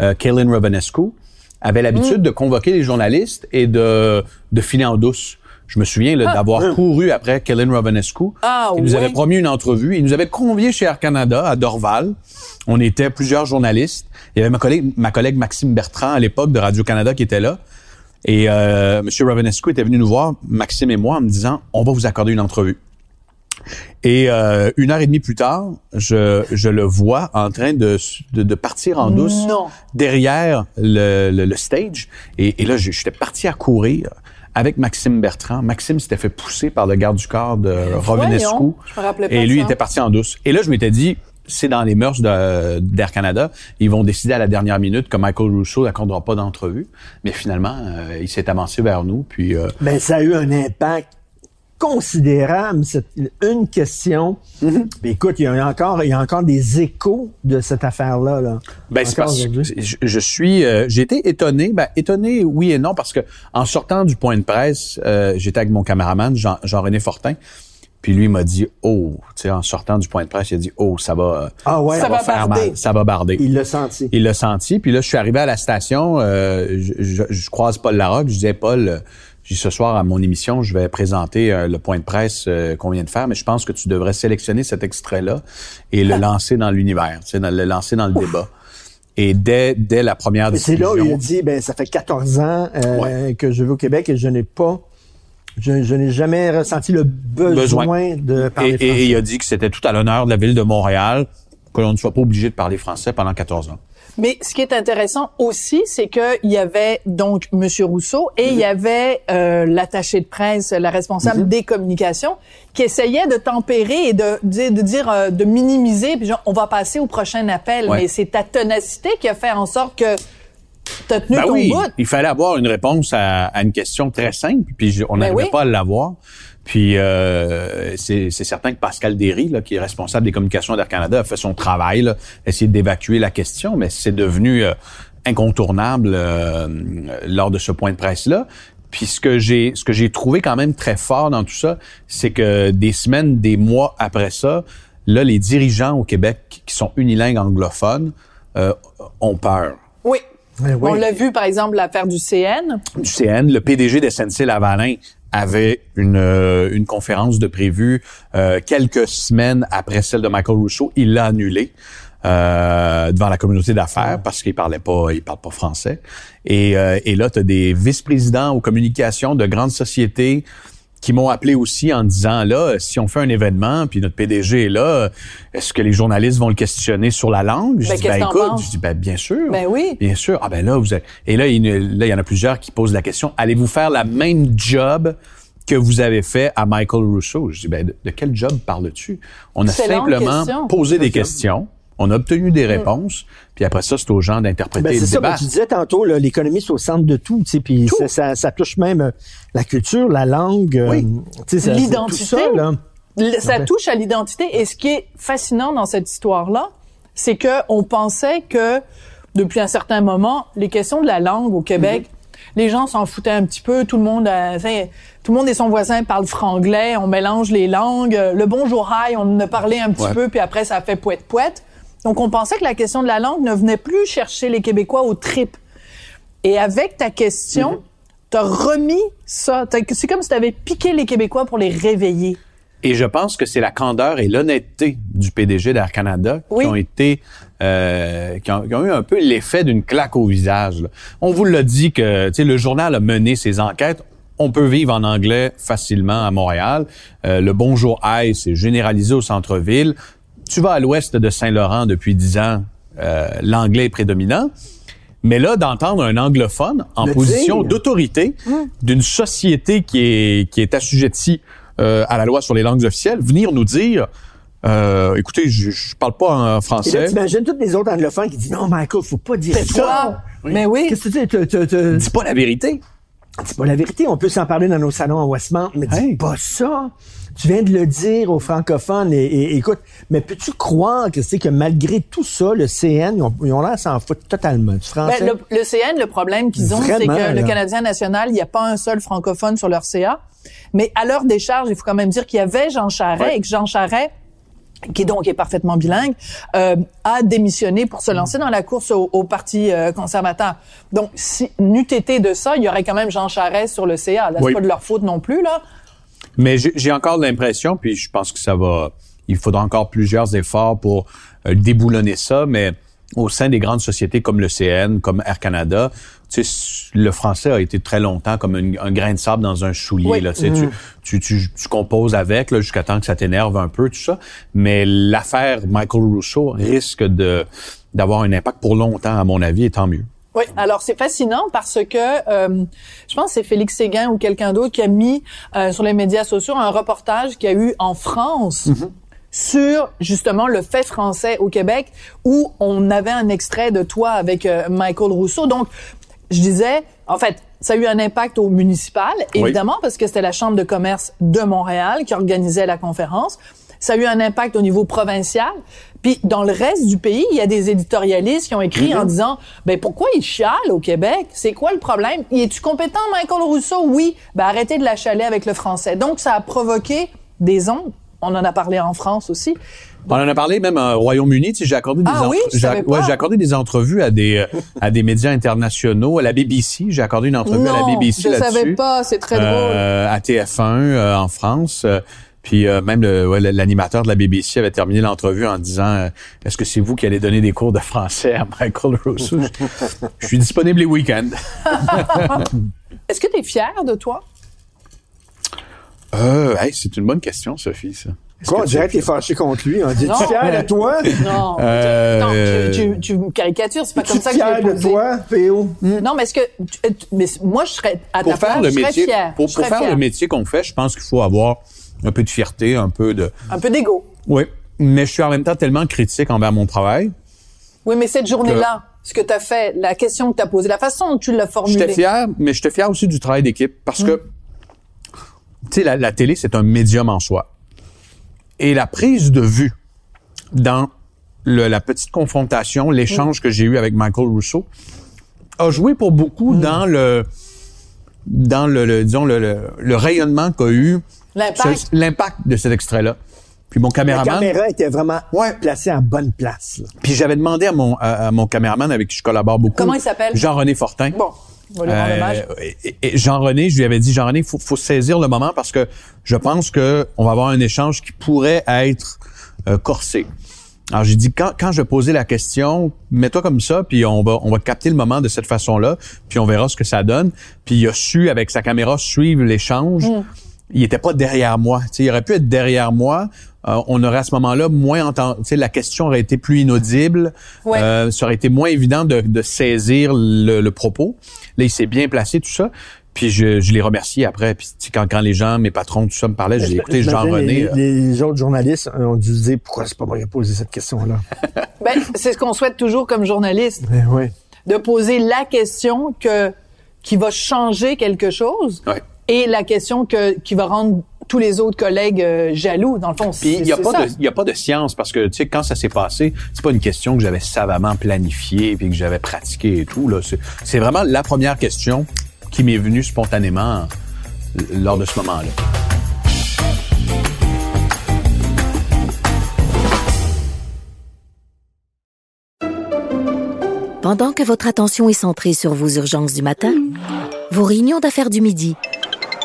euh, Kaylin Rovanescu, avait l'habitude de convoquer les journalistes et de, de filer en douce. Je me souviens là, d'avoir couru après Kaylin Rovanescu. Ah, il nous avait promis une entrevue. Il nous avait conviés chez Air Canada à Dorval. On était plusieurs journalistes. Il y avait ma collègue, ma collègue Maxime Bertrand à l'époque de Radio-Canada qui était là. Et euh, M. Rovanescu était venu nous voir, Maxime et moi, en me disant, on va vous accorder une entrevue. Et euh, une heure et demie plus tard, je, je le vois en train de, de, de partir en douce Non. derrière le, le, le stage. Et, et là, je- j'étais parti à courir avec Maxime Bertrand. Maxime s'était fait pousser par le garde du corps de Rovanescu. voyons, je me rappelais pas Et lui ça. était parti en douce. Et là, je m'étais dit, c'est dans les mœurs de- d'Air Canada. Ils vont décider à la dernière minute que Michael Rousseau n'accordera pas d'entrevue. Mais finalement, euh, il s'est avancé vers nous. Puis euh, Ben, ça a eu un impact considérable, cette, une question. Mais écoute, il y a encore, il y a encore des échos de cette affaire-là, là. Ben, c'est parce que je, je suis, euh, j'ai été étonné, ben, étonné, oui et non, parce que en sortant du point de presse, euh, j'étais avec mon caméraman, Jean- Jean-René Fortin, puis lui m'a dit, oh, tu sais, en sortant du point de presse, il a dit, oh, ça va, Ah ouais? Ça va faire barder. mal, ça va barder. Il l'a senti. Il l'a senti. Puis là, je suis arrivé à la station. euh, je, je- je croise Paul Larocque. Je disais, Paul, dis, ce soir à mon émission, je vais présenter euh, le point de presse euh, qu'on vient de faire, mais je pense que tu devrais sélectionner cet extrait-là et le lancer dans l'univers, tu sais, le lancer dans le débat. Et dès, dès la première Et c'est là où il a discussion, dit, ben, ça fait 14 ans euh, Ouais. que je vais au Québec et je n'ai pas, je, je n'ai jamais ressenti le besoin, Besoin. de parler et, français. et il a dit que c'était tout à l'honneur de la ville de Montréal que l'on ne soit pas obligé de parler français pendant 14 ans. Mais ce qui est intéressant aussi, c'est que il y avait donc Monsieur Rousseau et il y avait euh, l'attaché de presse, la responsable des communications, qui essayait de tempérer et de, de, de dire, euh, de minimiser, puis genre, on va passer au prochain appel. Ouais. Mais c'est ta ténacité qui a fait en sorte que t'as tenu Ben ton oui, bout. il fallait avoir une réponse à, à une question très simple, puis je- on Ben n'arrivait oui. pas à l'avoir. Puis euh, c'est c'est certain que Pascal Derry, là, qui est responsable des communications d'Air Canada, a fait son travail, là, essayer d'évacuer la question, mais c'est devenu euh, incontournable euh, lors de ce point de presse-là. Puis ce que j'ai ce que j'ai trouvé quand même très fort dans tout ça, c'est que des semaines, des mois après ça, là, les dirigeants au Québec qui sont unilingues anglophones euh, ont peur. Oui. Eh oui. On l'a vu, par exemple, l'affaire du CN. du CN, le PDG de SNC Lavalin avait une, euh, une conférence de prévue euh, quelques semaines après celle de Michael Rousseau. Il l'a annulée euh, devant la communauté d'affaires parce qu'il parlait pas, il parle pas français. Et, euh, et là, tu as des vice-présidents aux communications de grandes sociétés qui m'ont appelé aussi en disant là, si on fait un événement puis notre PDG est là, est-ce que les journalistes vont le questionner sur la langue? Je Ben, dis ben écoute, je dis ben bien sûr. Ben oui. Bien sûr. Ah ben là, vous avez- et là, il, là, il y en a plusieurs qui posent la question allez-vous faire la même job que vous avez fait à Michael Rousseau? Je dis ben de, de quel job parles-tu? On a simplement question. posé des questions, on a obtenu des réponses, puis après ça, c'est aux gens d'interpréter Ben, le c'est ça, débat. comme tu disais tantôt, là, l'économie, c'est au centre de tout, tu sais, puis ça, ça, ça touche même euh, la culture, la langue, euh, Oui. tu sais, L'identité. Ça, là. Ça Ouais. touche à l'identité. Et ce qui est fascinant dans cette histoire-là, c'est que on pensait que depuis un certain moment, les questions de la langue au Québec, les gens s'en foutaient un petit peu. Tout le monde, euh, tu sais, tout le monde et son voisin parlent franglais. On mélange les langues. Le bonjour hi, on en a parlé un petit Ouais. peu, puis après ça fait poète poète. Donc on pensait que la question de la langue ne venait plus chercher les Québécois au trip. Et avec ta question, t'as remis ça. C'est comme si t'avais piqué les Québécois pour les réveiller. Et je pense que c'est la candeur et l'honnêteté du PDG d'Air Canada Oui. qui ont été, euh, qui, ont, qui ont eu un peu l'effet d'une claque au visage. là. On vous l'a dit que, tu sais, le journal a mené ses enquêtes. On peut vivre en anglais facilement à Montréal. Euh, le bonjour hi, c'est généralisé au centre-ville. Tu vas à l'ouest de Saint-Laurent depuis dix ans, euh, l'anglais est prédominant. Mais là, d'entendre un anglophone en Le position d'autorité d'une société qui est, qui est assujettie euh, à la loi sur les langues officielles, venir nous dire, euh, écoutez, je, je parle pas en Et là, français. t'imagines tous les autres anglophones qui disent, non, Michael, faut pas dire ça. Mais oui. Qu'est-ce que tu Dis pas la vérité. C'est pas la vérité. On peut s'en parler dans nos salons à Westmount, mais dis pas ça. Tu viens de le dire aux francophones. Et, et- écoute, mais peux-tu croire que c'est que malgré tout ça, le CN, ils ont, ils ont l'air de s'en foutre totalement du français? Ben, le, le CN, le problème qu'ils ont, c'est que le. Canadien national, il n'y a pas un seul francophone sur leur CA. Mais à leur décharge, il faut quand même dire qu'il y avait Jean Charest et que Jean Charest qui donc est parfaitement bilingue, euh, a démissionné pour se lancer dans la course au, au Parti euh, conservateur. Donc, si n'eût été de ça, il y aurait quand même Jean Charest sur le CA. Là, Oui. C'est pas de leur faute non plus, là. Mais j'ai encore l'impression, puis je pense que ça va, il faudra encore plusieurs efforts pour euh, déboulonner ça, mais au sein des grandes sociétés comme le CN, comme Air Canada, tu sais, le français a été très longtemps comme un, un grain de sable dans un soulier. Oui. Là, tu, sais, tu, tu, tu, tu composes avec jusqu'à temps que ça t'énerve un peu, tout ça. Mais l'affaire Michael Rousseau risque de d'avoir un impact pour longtemps, à mon avis, et tant mieux. Oui, alors c'est fascinant parce que euh, je pense que c'est Félix Séguin ou quelqu'un d'autre qui a mis euh, sur les médias sociaux un reportage qu'il y a eu en France sur justement le fait français au Québec où on avait un extrait de toi avec euh, Michael Rousseau. Donc, je disais, en fait, ça a eu un impact au municipal, Oui. évidemment, parce que c'était la Chambre de commerce de Montréal qui organisait la conférence. Ça a eu un impact au niveau provincial. Puis dans le reste du pays, il y a des éditorialistes qui ont écrit en disant ben pourquoi il chiale au Québec? C'est quoi le problème? Y es-tu compétent Michael Rousseau? Oui. Ben arrêtez de la chaler avec le français. Donc ça a provoqué des ondes. On en a parlé en France aussi. On en a parlé même au Royaume-Uni. Tu sais, j'ai accordé des Ah oui, ouais, accordé entrevues à des à des médias internationaux, à la BBC. J'ai accordé une entrevue à la BBC je là-dessus. savais pas, c'est très Euh, à TF1 euh, en France. Euh, puis même ouais, l'animateur de la BBC avait terminé l'entrevue en disant Est-ce que c'est vous qui allez donner des cours de français à Michael Rousseau? Je suis disponible les week-ends. [LAUGHS] Est-ce que tu es fier de toi? Euh, hey, c'est une bonne question, Sophie. Ça. Quoi, que on tu dirait es que t'es fier? fâché contre lui. On dit, Non. tu fier de toi? Non. Euh, Non, tu, tu, tu me caricatures, c'est pas comme ça que je fier l'ai de toi, P.O.? Non, mais est-ce que tu- tu- mais moi je serais à pour ta faire place, le je serais métier, fière. pour, Je pour serais faire fière. le métier qu'on fait, je pense qu'il faut avoir un peu de fierté, un peu de. Un peu d'ego. Oui, mais je suis en même temps tellement critique envers mon travail. Oui, mais cette journée-là, ce que tu as fait, la question que tu as posée, la façon dont tu l'as formulée. J'étais fier, mais j'étais fier aussi du travail d'équipe parce Mm. que, tu sais, la, la télé, c'est un médium en soi. Et la prise de vue dans le- la petite confrontation, l'échange que j'ai eu avec Michael Rousseau, a joué pour beaucoup Mm. dans le dans le, le- disons le, le, le rayonnement qu'a eu L'impact. ce- l'impact de cet extrait-là. Puis mon La caméraman, caméra était vraiment placée en bonne place. là. puis j'avais demandé à mon à, à mon caméraman avec qui je collabore beaucoup, Comment il s'appelle? Jean-René Fortin. Bon, Euh, hommage. et- et Jean-René, je lui avais dit, Jean-René, il faut, faut saisir le moment parce que je pense que on va avoir un échange qui pourrait être euh, corsé. Alors j'ai dit quand, quand je posais la question, mets-toi comme ça, puis on va on va capter le moment de cette façon-là, puis on verra ce que ça donne. Puis il a su avec sa caméra suivre l'échange. Mm. Il était pas derrière moi. Tu sais, il aurait pu être derrière moi. Euh, on aurait à ce moment-là moins entendu. Tu sais, la question aurait été plus inaudible. Ouais. Euh, ça aurait été moins évident de, de saisir le, le propos. Là, il s'est bien placé, tout ça. Puis je, je l'ai remercié après. Puis tu sais, quand, quand les gens, mes patrons, tout ça me parlaient, j'ai écouté J'imagine Jean-René. Les, euh, les autres journalistes ont dû se dire, pourquoi c'est pas moi qui ai posé cette question-là? [LAUGHS] Ben, c'est ce qu'on souhaite toujours comme journaliste, Eh oui. de poser la question que qui va changer quelque chose Ouais. Et la question que qui va rendre tous les autres collègues euh, jaloux. Dans le fond, Puis il n'y a, c'est pas ça. de- y a pas de science parce que, tu sais, quand ça s'est passé, c'est pas une question que j'avais savamment planifiée puis que j'avais pratiquée et tout. là. C'est- C'est vraiment la première question qui m'est venue spontanément euh, lors de ce moment-là. Pendant que votre attention est centrée sur vos urgences du matin, vos réunions d'affaires du midi,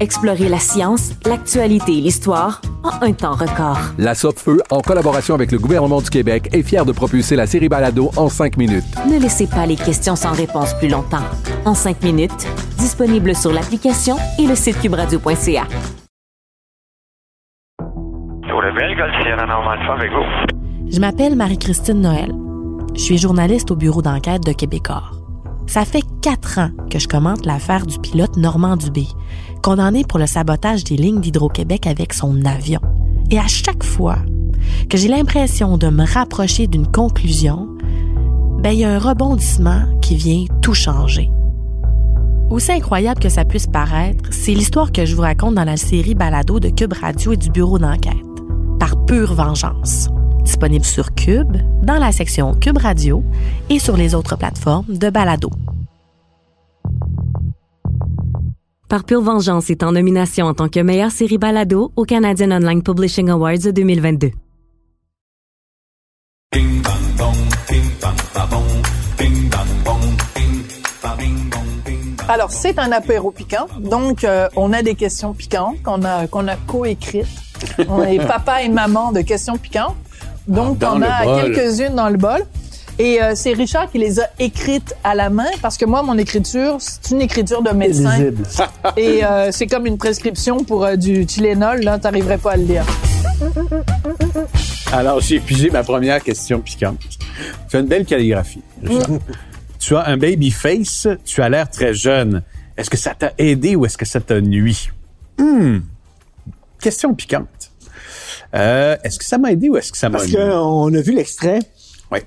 Explorez la science, l'actualité et l'histoire en un temps record. La Feu, en collaboration avec le gouvernement du Québec, est fière de propulser la série Balado en cinq minutes. Ne laissez pas les questions sans réponse plus longtemps. En cinq minutes, disponible sur l'application et le site cubradio.ca. Je m'appelle Marie-Christine Noël. Je suis journaliste au bureau d'enquête de Québecor. Ça fait quatre ans que je commente l'affaire du pilote Normand Dubé, condamné pour le sabotage des lignes d'Hydro-Québec avec son avion. Et à chaque fois que j'ai l'impression de me rapprocher d'une conclusion, ben, il y a un rebondissement qui vient tout changer. Aussi incroyable que ça puisse paraître, c'est l'histoire que je vous raconte dans la série Balado de Cube Radio et du bureau d'enquête, par pure vengeance. Disponible sur Cube, dans la section Cube Radio et sur les autres plateformes de Balado. Par pure vengeance est en nomination en tant que meilleure série Balado au Canadian Online Publishing Awards 2022. Alors, c'est un apéro piquant. Donc, euh, on a des questions piquantes qu'on a, qu'on a coécrites. On est [LAUGHS] papa et maman de questions piquantes. Donc, on a quelques-unes dans le bol. Et euh, c'est Richard qui les a écrites à la main parce que moi, mon écriture, c'est une écriture de médecin. Lisible. [LAUGHS] Et euh, c'est comme une prescription pour euh, du Tylenol. Là, t'arriverais pas à le lire. Alors, j'ai épuisé ma première question piquante. Tu as une belle calligraphie. Richard. tu as un baby face, tu as l'air très jeune. Est-ce que ça t'a aidé ou est-ce que ça t'a nuit? Hmm. Question piquante. Euh, est-ce que ça m'a aidé ou est-ce que ça m'a Parce nuit? qu'on a vu l'extrait.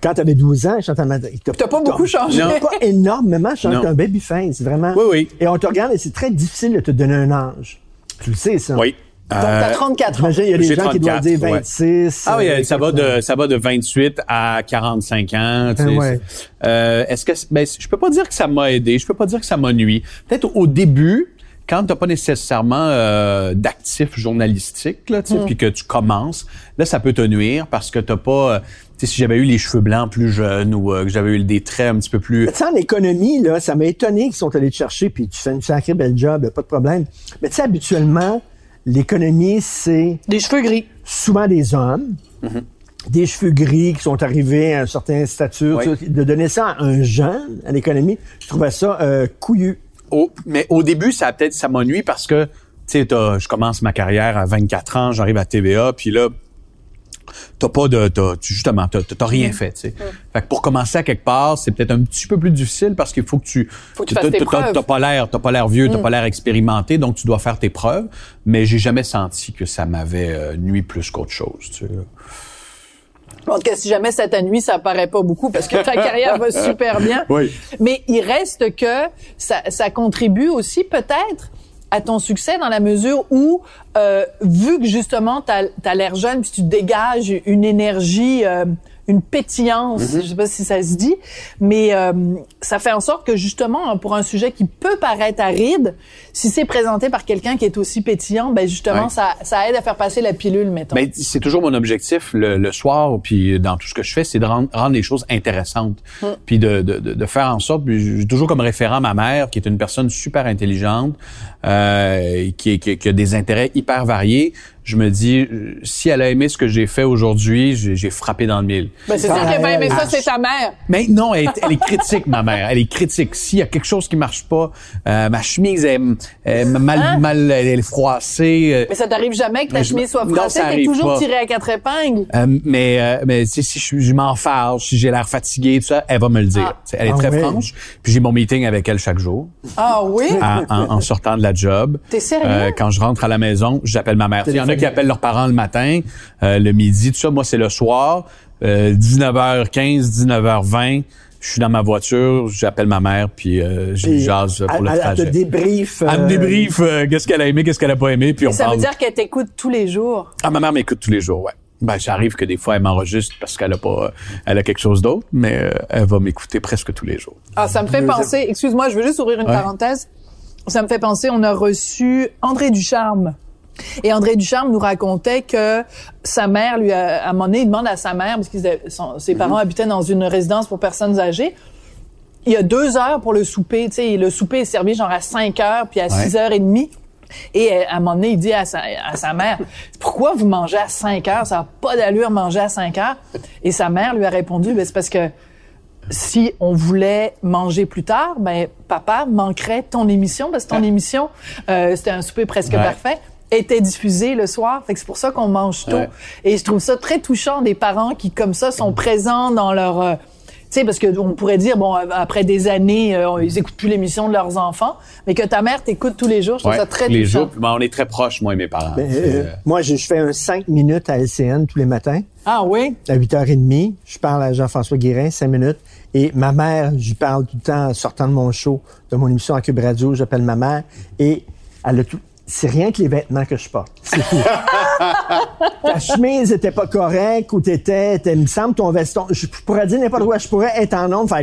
Quand tu avais 12 ans, Chantal Matin, T'as pas beaucoup changé. T'as pas énormément changé. Non. T'as un baby face, vraiment. Oui, oui. Et on te regarde et c'est très difficile de te donner un âge. Tu le sais, ça. Oui. Donc, t'as Euh, 34 ans. J'imagine, il y a des gens qui doivent 34, dire ouais. 26. Ah oui, euh, ça va de ça va de 28 à 45 ans. Tu sais, Ah ouais. euh, Est-ce que ben, je peux pas dire que ça m'a aidé, je peux pas dire que ça m'a nuit. Peut-être au début, quand t'as pas nécessairement euh, d'actif journalistique, là, tu sais, Mm. puis que tu commences, là ça peut te nuire parce que t'as pas. euh, tu sais, si j'avais eu les cheveux blancs plus jeunes ou euh, que j'avais eu des traits un petit peu plus. Mais tu sais, en économie, là, ça m'a étonné qu'ils sont allés te chercher, puis tu fais une sacrée belle job, là, pas de problème. Mais tu sais, habituellement, l'économie, c'est Des cheveux gris. souvent des hommes, des cheveux gris qui sont arrivés à un certain. Oui. tu sais, De donner ça à un jeune à l'économie, je trouvais ça euh, couillu. Au- mais au début, ça a peut-être ça m'a nuit parce que tu sais, je commence ma carrière à 24 ans, j'arrive à TVA, puis là, t'as pas de, t'as- tu- justement, t'as, t'as rien fait, tu sais. Fait que pour commencer à quelque part, c'est peut-être un petit peu plus difficile parce qu'il faut que tu, Faut que tu t'as- pas l'air, t'as pas l'air vieux, t'as pas l'air expérimenté, donc tu dois faire tes preuves. Mais j'ai jamais senti que ça m'avait euh, nuit plus qu'autre chose, tu sais. En tout cas, si jamais ça t'a nuit, ça paraît pas beaucoup parce que ta [LAUGHS] carrière va super bien. Oui. Mais il reste que ça, ça contribue aussi peut-être à ton succès dans la mesure où, euh, vu que justement t'as as, l'air jeune, puis tu dégages une énergie, euh, une pétillance, Mm-hmm. je sais pas si ça se dit, mais euh, ça fait en sorte que justement pour un sujet qui peut paraître aride, si c'est présenté par quelqu'un qui est aussi pétillant, ben justement Ouais. ça, ça aide à faire passer la pilule, mettons. Ben, c'est toujours mon objectif le, le soir, puis dans tout ce que je fais, c'est de rendre, rendre les choses intéressantes, puis de, de, de, faire en sorte. Puis j'ai toujours comme référent ma mère, qui est une personne super intelligente, euh, qui, qui, qui a des intérêts hyper variés. Je me dis, euh, si elle a aimé ce que j'ai fait aujourd'hui, j'ai j'ai frappé dans le mille. Ben, c'est sûr qu'elle va aimer ça, c'est ta mère. Mais non, elle, est- elle est critique, ma mère. Elle est critique. S'il y a quelque chose qui marche pas, euh, ma chemise est, est mal, Hein? mal, elle est froissée. euh, Mais ça t'arrive jamais que ta chemise soit froissée, t'es toujours pas. tiré à quatre épingles. Euh, mais euh, mais tu sais, si je, je m'en fâche, si j'ai l'air fatigué, tout ça, elle va me le dire. Ah. Tu sais, Elle est Ah très franche. Puis j'ai mon meeting avec elle chaque jour Ah oui? en, en- en sortant de la job. T'es sérieux? Euh, quand je rentre à la maison, j'appelle ma mère. Il y en a qui appellent leurs parents le matin, euh, le midi, tout ça. Moi, c'est le soir, euh, 19h15, 19h20. Je suis dans ma voiture, j'appelle ma mère, puis euh, je lui jase pour elle- le elle- elle trajet. te débrief. Elle me euh, débriefe euh, qu'est-ce qu'elle a aimé, qu'est-ce qu'elle a pas aimé, puis on ça parle. veut dire qu'elle t'écoute tous les jours? Ah, ma mère m'écoute tous les jours, ouais. Ben, j'arrive que des fois, elle m'enregistre parce qu'elle a pas, elle a quelque chose d'autre, mais euh, elle va m'écouter presque tous les jours. Ah, ça me fait penser, excuse-moi, je veux juste ouvrir une Ouais. parenthèse. Ça me fait penser, on a reçu André Ducharme Et André Ducharme nous racontait que sa mère lui a, à un moment donné, il demande à sa mère, parce que ses Mhm. parents habitaient dans une résidence pour personnes âgées, il y a deux heures pour le souper, tu sais, le souper est servi genre à 5 heures, puis à Ouais. 6 heures et demie. Et euh, à un moment donné, il dit à sa, à sa mère, pourquoi vous mangez à 5 heures? Ça n'a pas d'allure manger à 5 heures. Et sa mère lui a répondu, ben, c'est parce que si on voulait manger plus tard, ben papa manquerait ton émission parce que ton émission, euh, c'était un souper presque Ouais. parfait était diffusée le soir. Fait que c'est pour ça qu'on mange tôt. Ouais. Et je trouve ça très touchant des parents qui, comme ça, sont présents dans leur... euh, tu sais, parce que on pourrait dire, bon, euh, après des années, euh, ils écoutent plus l'émission de leurs enfants, mais que ta mère t'écoute tous les jours, je trouve Ouais, ça très les touchant. jours, ben, on est très proches, moi et mes parents. Ben, euh, euh, moi, je, je fais un 5 minutes à LCN tous les matins. Ah oui? À 8h30, je parle à Jean-François Guérin, 5 minutes. Et ma mère, lui parle tout le temps en sortant de mon show, de mon émission à Cube Radio, j'appelle ma mère. Et elle a tout. C'est rien que les vêtements que je porte. C'est tout. [LAUGHS] Ta chemise était pas correcte ou t'étais, il me semble ton veston. Je pourrais dire n'importe quoi. Je pourrais être en onde, faire.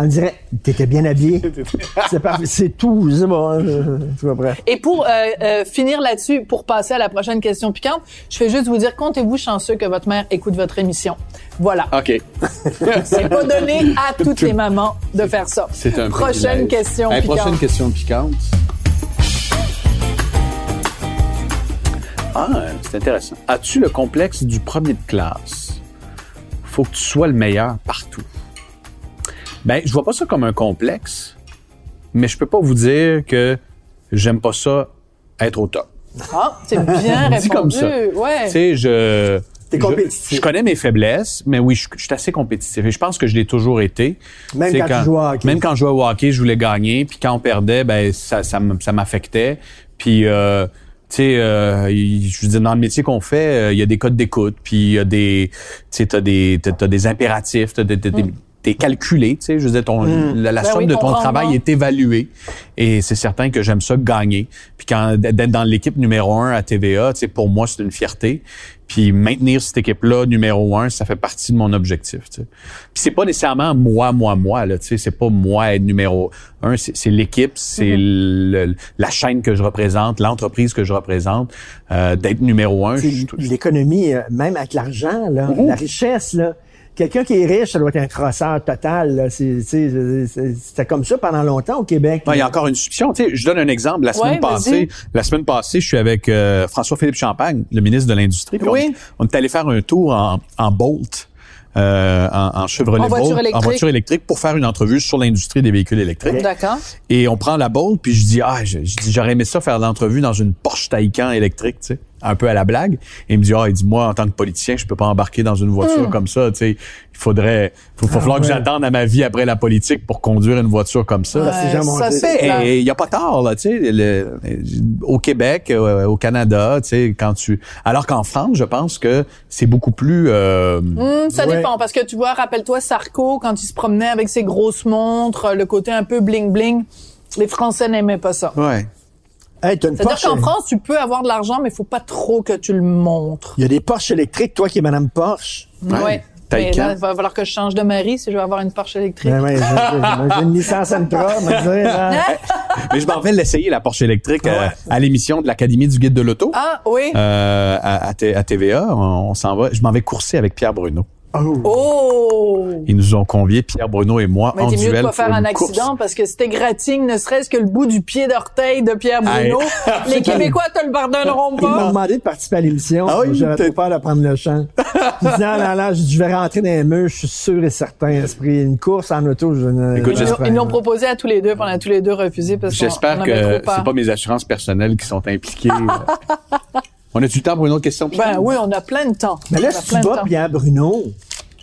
On me dirait, t'étais bien habillé. [LAUGHS] C'est parfait. C'est tout. C'est bon. hein, vois prêt. Et pour euh, euh, finir là-dessus, pour passer à la prochaine question piquante, je vais juste vous dire, comptez-vous chanceux que votre mère écoute votre émission. Voilà. OK. [LAUGHS] C'est pas donné à toutes les mamans de faire ça. C'est un Prochaine privilège. question Hey, piquante. Prochaine question piquante. Ah, c'est intéressant. As-tu le complexe du premier de classe? Faut que tu sois le meilleur partout. Ben, je vois pas ça comme un complexe, mais je peux pas vous dire que j'aime pas ça être au top. Ah, c'est [LAUGHS] bien répondu. Dit comme ça. Ouais. Tu sais, je. T'es compétitif. Je, connais mes faiblesses, mais oui, je, je suis assez compétitif. Et je pense que je l'ai toujours été. Même C'est quand tu jouais au hockey. Même quand je jouais au hockey, je voulais gagner. Puis quand on perdait, ben ça, ça, m- ça m'affectait. Puis, euh, tu sais, euh, je veux dire, dans le métier qu'on fait, euh, il y a des codes d'écoute. Puis il y a des, tu sais, t'as des, t'as, des impératifs, t'as des, des- t'es calculé, tu sais, je veux dire, ton, la, la Ben somme oui, de ton travail est évaluée. Et c'est certain que j'aime ça gagner. Puis quand d'être dans l'équipe numéro un à TVA, tu sais, pour moi, c'est une fierté. Puis maintenir cette équipe-là numéro un, ça fait partie de mon objectif. Tu sais. Puis c'est pas nécessairement moi, moi, moi. Là, tu sais, c'est pas moi être numéro un. C'est, c'est l'équipe, c'est le- la chaîne que je représente, l'entreprise que je représente. Euh, d'être numéro un. L'économie, euh, même avec l'argent, là, la richesse, là. Quelqu'un qui est riche, ça doit être un crosseur total. C'était comme ça pendant longtemps au Québec. Ouais, il y a encore une suspicion. Tu sais, je donne un exemple. La semaine Ouais, passée, la semaine passée, je suis avec euh, François-Philippe Champagne, le ministre de l'Industrie. Oui. On, on est allé faire un tour en, en Bolt. euh, en, en Chevrolet En voiture Bolt, en voiture électrique pour faire une entrevue sur l'industrie des véhicules électriques. D'accord. Et on prend la Bolt, puis je dis ah, je, je dis j'aurais aimé ça faire l'entrevue dans une Porsche Taycan électrique, tu sais, un peu à la blague. Et il me dit ah, il dit moi en tant que politicien, je peux pas embarquer dans une voiture Hmm. comme ça, tu sais. Il faudrait, faut, faut Ah, falloir que j'attende à ma vie après la politique pour conduire une voiture comme ça. Ça, c'est Jean ça. Et il y a pas tard là, tu sais, au Québec, euh, au Canada, tu sais, quand tu, alors qu'en France, je pense que c'est beaucoup plus. euh, Hum, ça Ouais. dépend parce que tu vois, rappelle-toi Sarko quand il se promenait avec ses grosses montres, le côté un peu bling bling. Les Français n'aimaient pas ça. Ouais. Hey, une C'est-à-dire qu'en France, tu peux avoir de l'argent, mais il faut pas trop que tu le montres. Il y a des Porsche électriques, toi qui es Madame Porsche. Ouais. Ouais. Mais là, il va falloir que je change de mari si je veux avoir une Porsche électrique. Ben j'ai- une licence Sentra, hein. [LAUGHS] Mais je m'en vais l'essayer la Porsche électrique euh, à l'émission de l'Académie du guide de l'auto. Ah oui. Euh, à, à T- à TVA, on, on s'en va. Je m'en vais courser avec Pierre Bruno. Oh. Oh. Ils nous ont conviés, Pierre Bruno et moi, Mais en t'es mieux de duel pas faire pour un accident parce que si t'égratignes ne serait-ce que le bout du pied d'orteil de Pierre Bruno, [LAUGHS] Hey. les Québécois te le pardonneront Ils m'ont pas. demandé de participer à l'émission. Ah oui, J'avais trop peur de prendre le champ. [LAUGHS] Je dis, non, non, non, je vais rentrer dans les murs, je suis sûr et certain. Esprit, une course en auto, je ne. Écoute, Ils l'ont- Ils l'ont proposé à tous les deux, puis on a tous les deux refusé parce qu'on J'espère que c'est pas mes assurances personnelles qui sont impliquées. [LAUGHS] on a du temps pour une autre question? Ben oui, on a plein de temps. Mais là, On si tu temps. Pierre Bruno,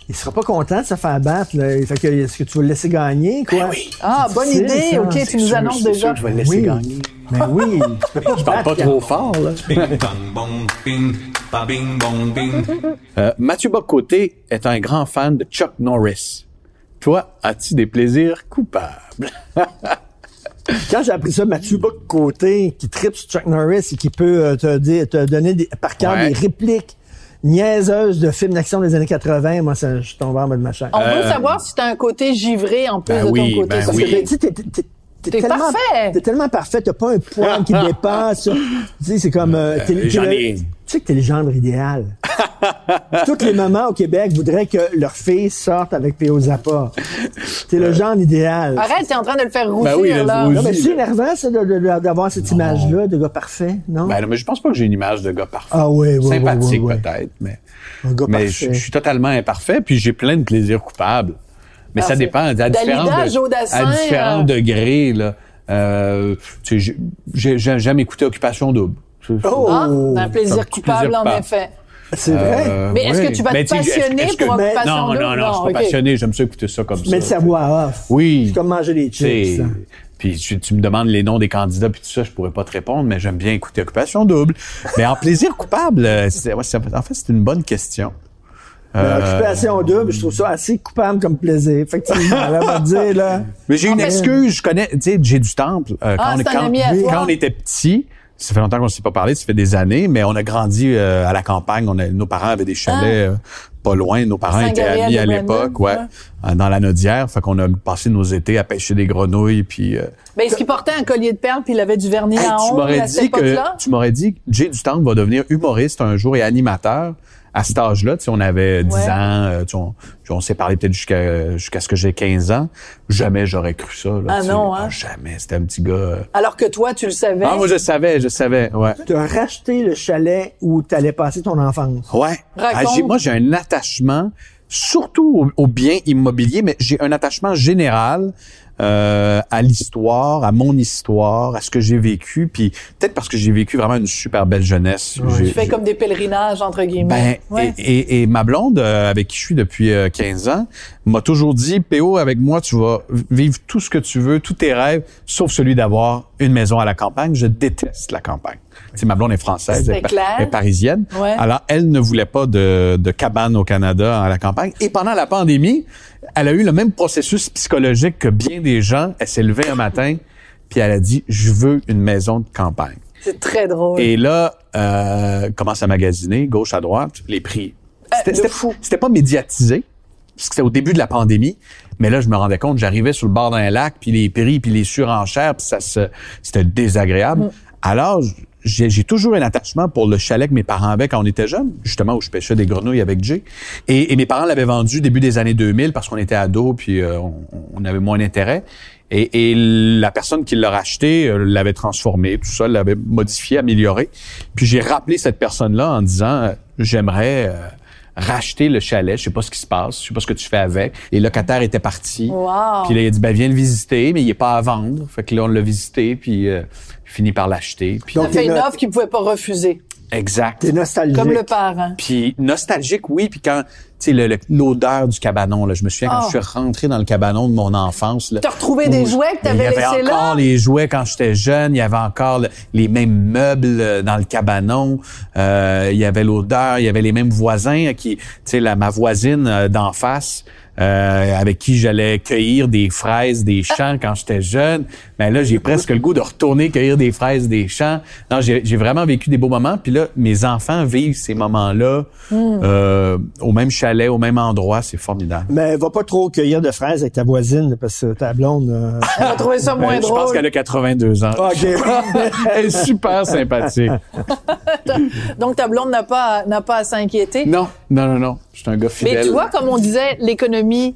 il sera pas content de se faire battre. Là. Fait que, est-ce que tu vas le laisser gagner, quoi? Ah, bonne idée. ça. OK, C'est tu nous sûr, annonces déjà. sûr que je vais le laisser Oui. gagner. Ben oui, tu peux pas Je parle pas trop fort, là. Bing bang bong bing ba bing bong bing. Euh, Mathieu Bocoté est un grand fan de Chuck Norris. Toi, as-tu des plaisirs coupables? [LAUGHS] Quand j'ai appris ça, Mathieu Bock côté qui tripe sur Chuck Norris et qui peut euh, te, dire- te donner des, par cœur Ouais. des répliques niaiseuses de films d'action des années 80, moi, ça, je suis tombé en bas de ma chaîne. On veut savoir si t'as un côté givré en plus Ben de oui, ton côté. ben ça Parce oui. que, tu sais, t'es- tellement, parfait. T'es tellement parfait, t'as pas un poil qui [LAUGHS] dépasse. tu sais, c'est comme, euh, t'es- le- ai. tu sais que t'es le gendre idéal. [LAUGHS] Toutes les mamans au Québec voudraient que leur fille sorte avec P.O. Zappa. T'es le genre idéal. Arrête, t'es en train de le faire rougir, Ben oui, là. rougir. Non, mais c'est énervant, ça, de- de- d'avoir cette image-là de gars parfait, non? Ben, non, mais je pense pas que j'ai une image de gars parfait. ah oui, oui, Sympathique oui, oui, oui. peut-être, mais, Un gars mais je suis totalement imparfait, puis j'ai plein de plaisirs coupables. Mais ça dépend, à différents, à différents euh, degrés. Là. Euh, j'aime écouter Occupation Double. Oh! Ah, un Un plaisir petit coupable, plaisir en effet. C'est vrai? Euh, Mais est-ce que tu vas Ben, te passionner est-ce que- pour Mais- Occupation Non, non, Double? non, je suis pas passionné, j'aime ça écouter ça comme Mais le ça. cerveau à off. Oui. C'est comme manger des chips. Ça? Puis tu, tu me demandes les noms des candidats puis tout ça, je pourrais pas te répondre, mais j'aime bien écouter Occupation Double. mais en plaisir coupable, euh, c'est- ouais, c'est- en fait, c'est une bonne question. Mais Euh, double, je trouve ça assez coupable comme plaisir. Effectivement, là, on va te dire, là. [LAUGHS] Mais j'ai une fait- excuse, je connais, tu sais, j'ai du temple. euh, quand, Ah, on, quand, toi. quand on était petit, ça fait longtemps qu'on ne s'est pas parlé, ça fait des années, mais on a grandi euh, à la campagne. On a, nos parents avaient des chalets euh, pas loin. Nos parents étaient amis à l'époque, ouais, ouais. dans la Nodière. Fait qu'on a passé nos étés à pêcher des grenouilles, puis. euh, Ben, est-ce qu'il portait un collier de perles puis il avait du vernis Hey, à tu ongles m'aurais à cette dit que époque-là? tu m'aurais dit que Jay Dutemps va devenir humoriste un jour et animateur à cet âge-là. Tu sais, on avait 10 Ouais. ans, euh, tu sais, on, tu sais, on s'est parlé peut-être jusqu'à jusqu'à ce que j'ai 15 ans. Jamais j'aurais cru ça. Là, Ah tu sais. non, hein? Jamais. C'était un petit gars. euh. Alors que toi, tu le savais. Ah, moi je savais, je savais. Ouais. Tu as racheté le chalet où tu allais passer ton enfance. Ouais. Raconte. Ah, j'ai- moi, j'ai un attachement, surtout au, au bien immobilier, mais j'ai un attachement général euh, à l'histoire, à mon histoire, à ce que j'ai vécu, puis peut-être parce que j'ai vécu vraiment une super belle jeunesse. Tu fais comme des pèlerinages, entre ben, guillemets. Ouais. et, et- et ma blonde, euh, avec qui je suis depuis euh, 15 ans, m'a toujours dit, PO, avec moi, tu vas vivre tout ce que tu veux, tous tes rêves, sauf celui d'avoir une maison à la campagne. Je déteste la campagne. Ma blonde est française, C'est elle, clair. elle est parisienne. Ouais. Alors, elle ne voulait pas de, de cabane au Canada à la campagne. Et pendant la pandémie, elle a eu le même processus psychologique que bien des gens. Elle s'est levée un matin, puis elle a dit, je veux une maison de campagne. C'est très drôle. Et là, euh, commence à magasiner, gauche à droite, les prix. C'était- Euh, C'était fou. c'était pas médiatisé, parce que c'était au début de la pandémie. Mais là, je me rendais compte, j'arrivais sur le bord d'un lac, puis les prix, puis les surenchères, puis ça se, c'était désagréable. Mm. Alors, j'ai toujours un attachement pour le chalet que mes parents avaient quand on était jeunes, justement où je pêchais des grenouilles avec Jay. Et, mes parents l'avaient vendu début des années 2000 parce qu'on était ados, puis euh, on, avait moins d'intérêt. Et, la personne qui l'a racheté euh, l'avait transformé, tout ça, l'avait modifié, amélioré. Puis j'ai rappelé cette personne-là en disant, euh, j'aimerais racheter le chalet, je sais pas ce qui se passe, je sais pas ce que tu fais avec. Les locataires étaient partis. Wow. Puis là, il a dit, ben viens le visiter, mais il est pas à vendre. Fait que là, on l'a visité, puis euh, fini par l'acheter. Puis Il a Donc, fait une offre qu'il pouvait pas refuser. Exact. T'es nostalgique. Comme le parent. Puis nostalgique, oui. Puis quand, tu sais, l'odeur du cabanon, là, je me souviens quand Oh. je suis rentré dans le cabanon de mon enfance. là, T'as retrouvé des jouets que t'avais Il y avait laissés encore là? les jouets quand j'étais jeune. Il y avait encore le- les mêmes meubles euh, dans le cabanon. Euh, il y avait l'odeur. Il y avait les mêmes voisins qui, tu sais, la ma voisine euh, d'en face. Euh, avec qui j'allais cueillir des fraises des champs quand j'étais jeune. Mais là, j'ai presque le goût de retourner cueillir des fraises des champs. Non, j'ai vraiment vécu des beaux moments. Puis là, mes enfants vivent ces moments-là Hmm. euh, au même chalet, au même endroit. C'est formidable. Mais va pas trop cueillir de fraises avec ta voisine, parce que ta blonde... euh, [LAUGHS] Elle a trouvé ça moins Ben, je pense drôle. qu'elle a 82 ans. OK. [LAUGHS] Elle est super sympathique. [LAUGHS] Donc ta blonde n'a pas n'a pas à s'inquiéter. Non, non, non, non. Je suis un gars fidèle. Mais tu vois, comme on disait, l'économie,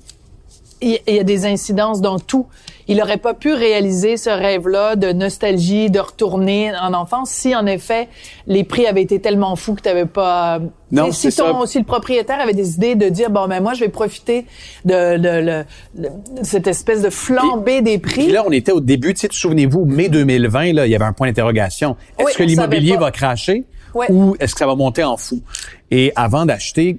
il y a des incidences dans tout. Il n'aurait pas pu réaliser ce rêve-là de nostalgie, de retourner en enfance si, en effet, les prix avaient été tellement fous que tu n'avais pas... Non, si, ton- ça. si le propriétaire avait des idées de dire, bon, ben moi, je vais profiter de, de- cette espèce de flambée des prix. Puis là, on était au début, tu sais, souvenez-vous, mai 2020, là, il y avait un point d'interrogation. Est-ce Oui, que l'immobilier va cracher? Ouais. ou est-ce que ça va monter en fou? Et avant d'acheter,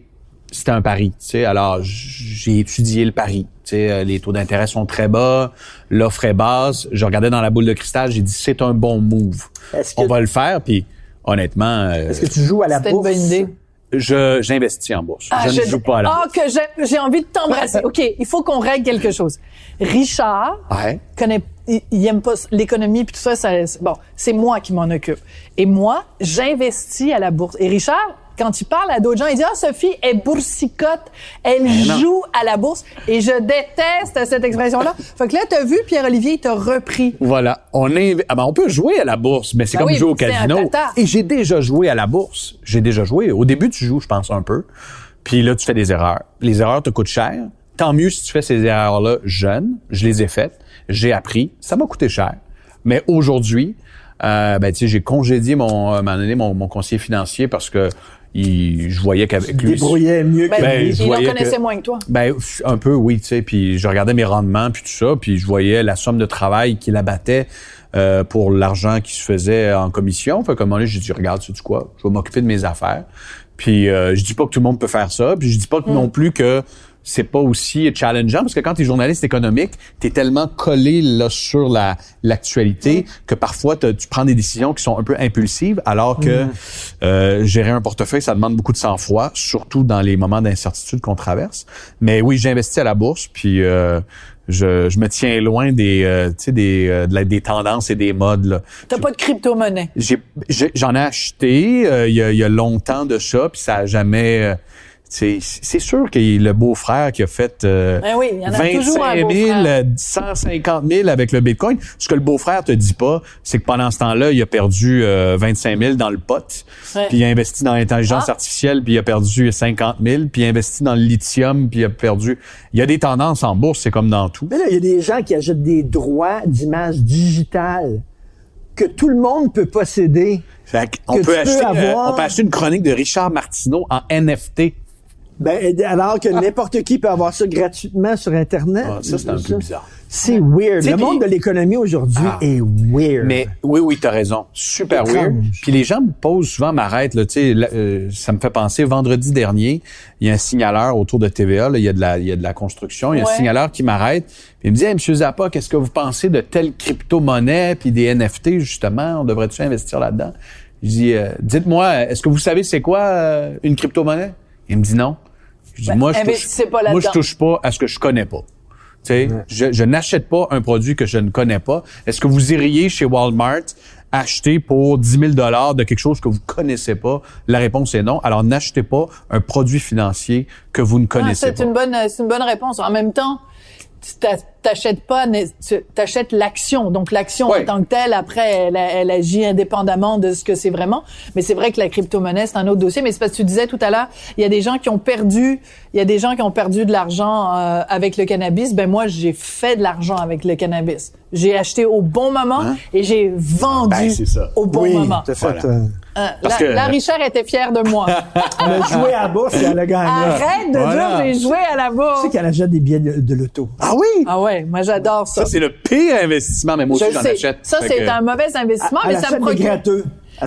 c'était un pari, tu sais. Alors, j'ai étudié le pari. Tu sais, euh, les taux d'intérêt sont très bas, l'offre est basse. Je regardais dans la boule de cristal, j'ai dit, c'est un bon move. Est-ce que- On va le faire, puis honnêtement, euh, Est-ce que tu joues à la une bourse? bonne idée. je j'investis en bourse. Ah, je, ne joue pas à la Ah, bourse. que j'ai- j'ai envie de t'embrasser. [LAUGHS] OK, il faut qu'on règle quelque chose. Richard Ouais. connaît, il, il aime pas l'économie puis tout ça, ça bon, c'est moi qui m'en occupe. Et moi, j'investis à la bourse. Et Richard, quand il parle à d'autres gens, il dit, ah, Sophie est boursicote. Elle Mais non. joue à la bourse. Et je déteste cette expression-là. fait que là, t'as vu, Pierre-Olivier, il t'a repris. Voilà. On est, ah ben, on peut jouer à la bourse, mais c'est Ben comme oui, jouer au casino. Et j'ai déjà joué à la bourse. J'ai déjà joué. Au début, tu joues, je pense, un peu. Puis là, tu fais des erreurs. Les erreurs te coûtent cher. Tant mieux si tu fais ces erreurs-là jeune. Je les ai faites. J'ai appris. Ça m'a coûté cher. Mais aujourd'hui, euh, ben, tu sais, j'ai congédié mon, à un moment donné, mon, mon conseiller financier parce que il, je voyais qu'avec lui. débrouillait mieux que Ben, lui. je il en connaissait que- moins que toi. ben, un peu, oui, tu sais. Puis je regardais mes rendements, puis tout ça, puis je voyais la somme de travail qu'il abattait euh, pour l'argent qui se faisait en commission. Fait moment donné, j'ai dit, regarde, sais-tu quoi? Je vais m'occuper de mes affaires. Puis euh, je dis pas que tout le monde peut faire ça, puis je dis pas que non plus que c'est pas aussi challengeant parce que quand tu es journaliste économique, tu es tellement collé là sur la l'actualité que parfois tu prends des décisions qui sont un peu impulsives alors que euh, gérer un portefeuille ça demande beaucoup de sang-froid, surtout dans les moments d'incertitude qu'on traverse. Mais oui, j'ai investi à la bourse puis euh, je, je me tiens loin des euh, tu sais des euh, de la- des tendances et des modes là. T'as pas de crypto-monnaie? J'en ai, acheté euh, il, y a, y a longtemps de ça, puis ça a jamais. Euh, c'est c'est sûr que le beau-frère qui a fait euh, Ben oui, il y en a toujours un 25 000, beau-frère. euh, 150 000 avec le Bitcoin. Ce que le beau-frère te dit pas, c'est que pendant ce temps-là, il a perdu euh, 25 000 dans le pot, Ouais. puis il a investi dans l'intelligence Ah. artificielle, puis il a perdu 50 000, puis il a investi dans le lithium, puis il a perdu. Il y a des tendances en bourse, c'est comme dans tout. Mais là, il y a des gens qui achètent des droits d'image digitale que tout le monde peut posséder. Fait qu'on Que peut acheter, euh, on peut acheter une chronique de Richard Martineau en NFT. Ben, alors que n'importe qui peut avoir ça gratuitement sur Internet. Ah, ça, c'est un peu bizarre. C'est weird. Le monde de l'économie aujourd'hui Ah. est weird. Mais oui, oui, t'as raison. Super weird. Puis les gens me posent souvent, m'arrêtent, là, tu sais, là, euh, ça me fait penser, vendredi dernier, il y a un signaleur autour de TVA, là, il y a de la, il y a de la construction, il y a Ouais. un signaleur qui m'arrête, puis il me dit, hey, Monsieur Zappa, qu'est-ce que vous pensez de telle crypto-monnaie, puis des NFT, justement, on devrait-tu investir là-dedans? Je dis, euh, dites-moi, est-ce que vous savez c'est quoi euh, une crypto-monnaie? Il me dit non. Je dis, Ben, moi, je touche, investissez pas moi, je touche pas à ce que je connais pas. Tu sais, je, je n'achète pas un produit que je ne connais pas. Est-ce que vous iriez chez Walmart acheter pour 10 000 dollars de quelque chose que vous connaissez pas? La réponse est non. Alors, n'achetez pas un produit financier que vous ne Ah, connaissez c'est pas. une bonne, c'est une bonne réponse. En même temps, t'achètes pas, tu t'achètes l'action. Donc l'action Ouais. en tant que telle, après, elle, elle agit indépendamment de ce que c'est vraiment. Mais c'est vrai que la crypto-monnaie, c'est un autre dossier. Mais c'est parce que tu disais tout à l'heure, il y a des gens qui ont perdu, il y a des gens qui ont perdu de l'argent euh, avec le cannabis. Ben moi, j'ai fait de l'argent avec le cannabis. J'ai acheté au bon moment Hein? et j'ai vendu Ben, ça. au bon oui, moment. fait, Voilà. euh, Euh, Parce la, que- la Richard était fière de moi. [LAUGHS] elle a joué à la bourse et elle a gagné. Arrête de Voilà. dire j'ai joué à la Tu bourse. sais qu'elle achète des billets de, de l'auto. Ah oui? Ah ouais, moi j'adore ça. Ça, c'est le pire investissement, mais moi Je aussi, j'en achète. Ça, c'est que- un mauvais investissement, mais ça me procure.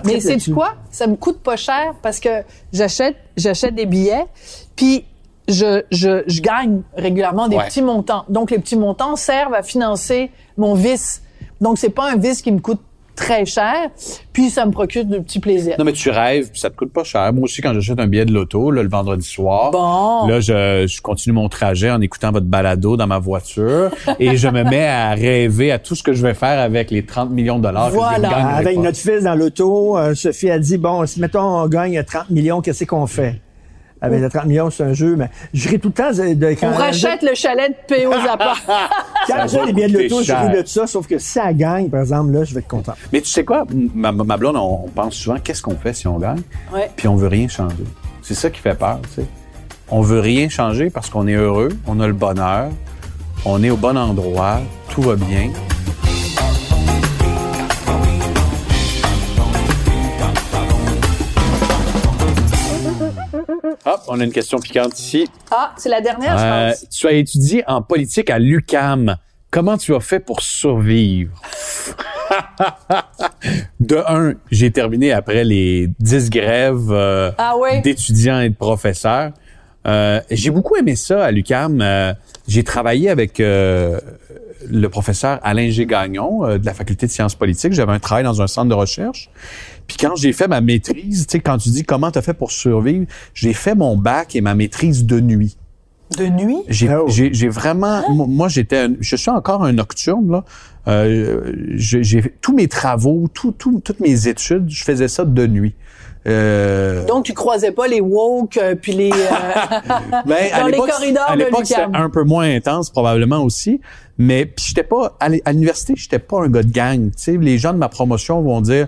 Mais c'est là-dessus. quoi? Ça me coûte pas cher parce que j'achète, j'achète des billets, puis je, je, je gagne régulièrement des Ouais. petits montants. Donc, les petits montants servent à financer mon vice. Donc, c'est pas un vice qui me coûte très cher, puis ça me procure de petits plaisirs. Non, mais tu rêves, puis ça te coûte pas cher. Moi aussi, quand j'achète un billet de loto, là, le vendredi soir, Bon. là, je, je continue mon trajet en écoutant votre balado dans ma voiture et je me mets à rêver à tout ce que je vais faire avec les 30 millions de dollars Voilà. que je Avec pas. notre fils dans l'auto, euh, Sophie a dit, bon, si mettons on gagne 30 millions, qu'est-ce qu'on fait? Avec les 30 millions, c'est un jeu, mais je ris tout le temps de, de- quand On rachète le chalet de P.O. Zappa. [LAUGHS] Quand j'ai les billets de l'auto, je ris de ça, sauf que si elle gagne, par exemple, là, je vais être content. Mais tu sais quoi, ma, ma blonde, on, on pense souvent, qu'est-ce qu'on fait si on gagne? Ouais. Puis on veut rien changer. C'est ça qui fait peur, tu sais. On veut rien changer parce qu'on est heureux, on a le bonheur, on est au bon endroit, tout va bien. Hop, on a une question piquante ici. Ah, c'est la dernière, Euh, je pense. tu as étudié en politique à l'UCAM. Comment tu as fait pour survivre? [LAUGHS] de un, j'ai terminé après les dix grèves euh, Ah d'étudiants et de professeurs. Euh, j'ai beaucoup aimé ça à l'UCAM. Euh, j'ai travaillé avec euh, le professeur Alain G. Gagnon euh, de la faculté de sciences politiques. J'avais un travail dans un centre de recherche. Puis quand j'ai fait ma maîtrise, tu sais, quand tu dis comment tu as fait pour survivre, j'ai fait mon bac et ma maîtrise de nuit. De nuit? J'ai, Oh. j'ai, j'ai vraiment, moi, moi, j'étais, un- je suis encore un nocturne là. Euh, j'ai, j'ai- tous mes travaux, tout, tout- toutes mes études, je faisais ça de nuit. Euh, Donc, tu croisais pas les woke, euh, puis les... euh, [LAUGHS] ben, dans les corridors à de l'époque, c'était un peu moins intense probablement aussi. Mais puis j'étais pas à l'université, j'étais pas un gars de gang. Tu sais, les gens de ma promotion vont dire,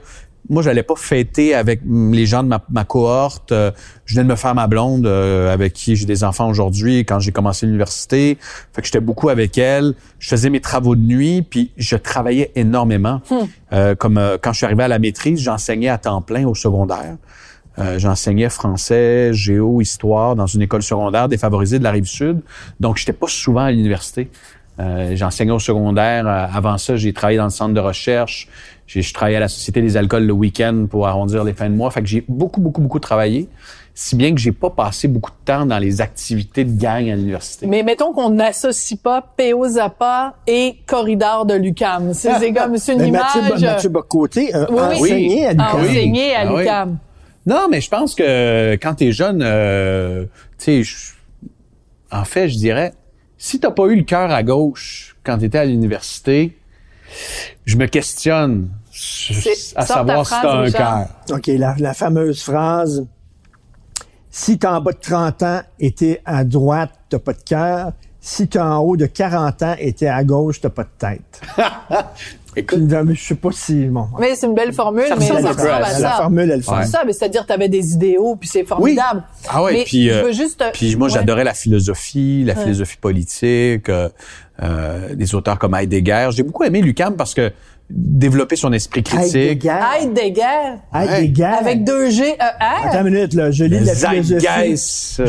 moi, j'allais pas fêter avec les gens de ma, ma cohorte. Euh, je venais de me faire ma blonde, euh, avec qui j'ai des enfants aujourd'hui. Quand j'ai commencé l'université, fait que j'étais beaucoup avec elle. Je faisais mes travaux de nuit, puis je travaillais énormément. Euh, comme euh, quand je suis arrivé à la maîtrise, j'enseignais à temps plein au secondaire. Euh, j'enseignais français, géo, histoire dans une école secondaire défavorisée de la rive sud. Donc, j'étais pas souvent à l'université. Euh, j'enseignais au secondaire. Euh, Avant ça, j'ai travaillé dans le centre de recherche. J'ai, je travaillais à la Société des alcools le week-end pour arrondir les fins de mois. Fait que j'ai beaucoup, beaucoup, beaucoup travaillé. Si bien que j'ai pas passé beaucoup de temps dans les activités de gang à l'université. Mais mettons qu'on n'associe pas P.O. Zappa et corridor de l'UCAM. C'est c'est comme c'est une Mais image. Mathieu, Mathieu Bocoté a Oui, oui. enseigné à l'UQAM. Enseigné à Ah oui. Non, mais je pense que quand t'es jeune, euh, tu sais, je- en fait, je dirais, si t'as pas eu le cœur à gauche quand t'étais à l'université, je me questionne C'est- à savoir si t'as un cœur. OK, la, la fameuse phrase Si t'es en bas de 30 ans et t'es à droite, t'as pas de cœur. Si t'es en haut de 40 ans et t'es à gauche, t'as pas de tête. [LAUGHS] Écoute, je sais pas si bon. Mais c'est une belle formule, Ça mais ça ressemble à ça. ça. La formule, elle fait C'est ça. mais c'est-à-dire que tu avais des idéaux, puis c'est formidable. Ah ouais, Mais puis je euh, veux juste... puis moi ouais. j'adorais la philosophie, la Ouais. philosophie politique, euh, euh, des auteurs comme Heidegger. J'ai beaucoup aimé Lucam parce que développer son esprit critique. Heidegger. Heidegger. Heidegger. Avec deux G, E, R. Attends une minute, là. Je lis de la philosophie.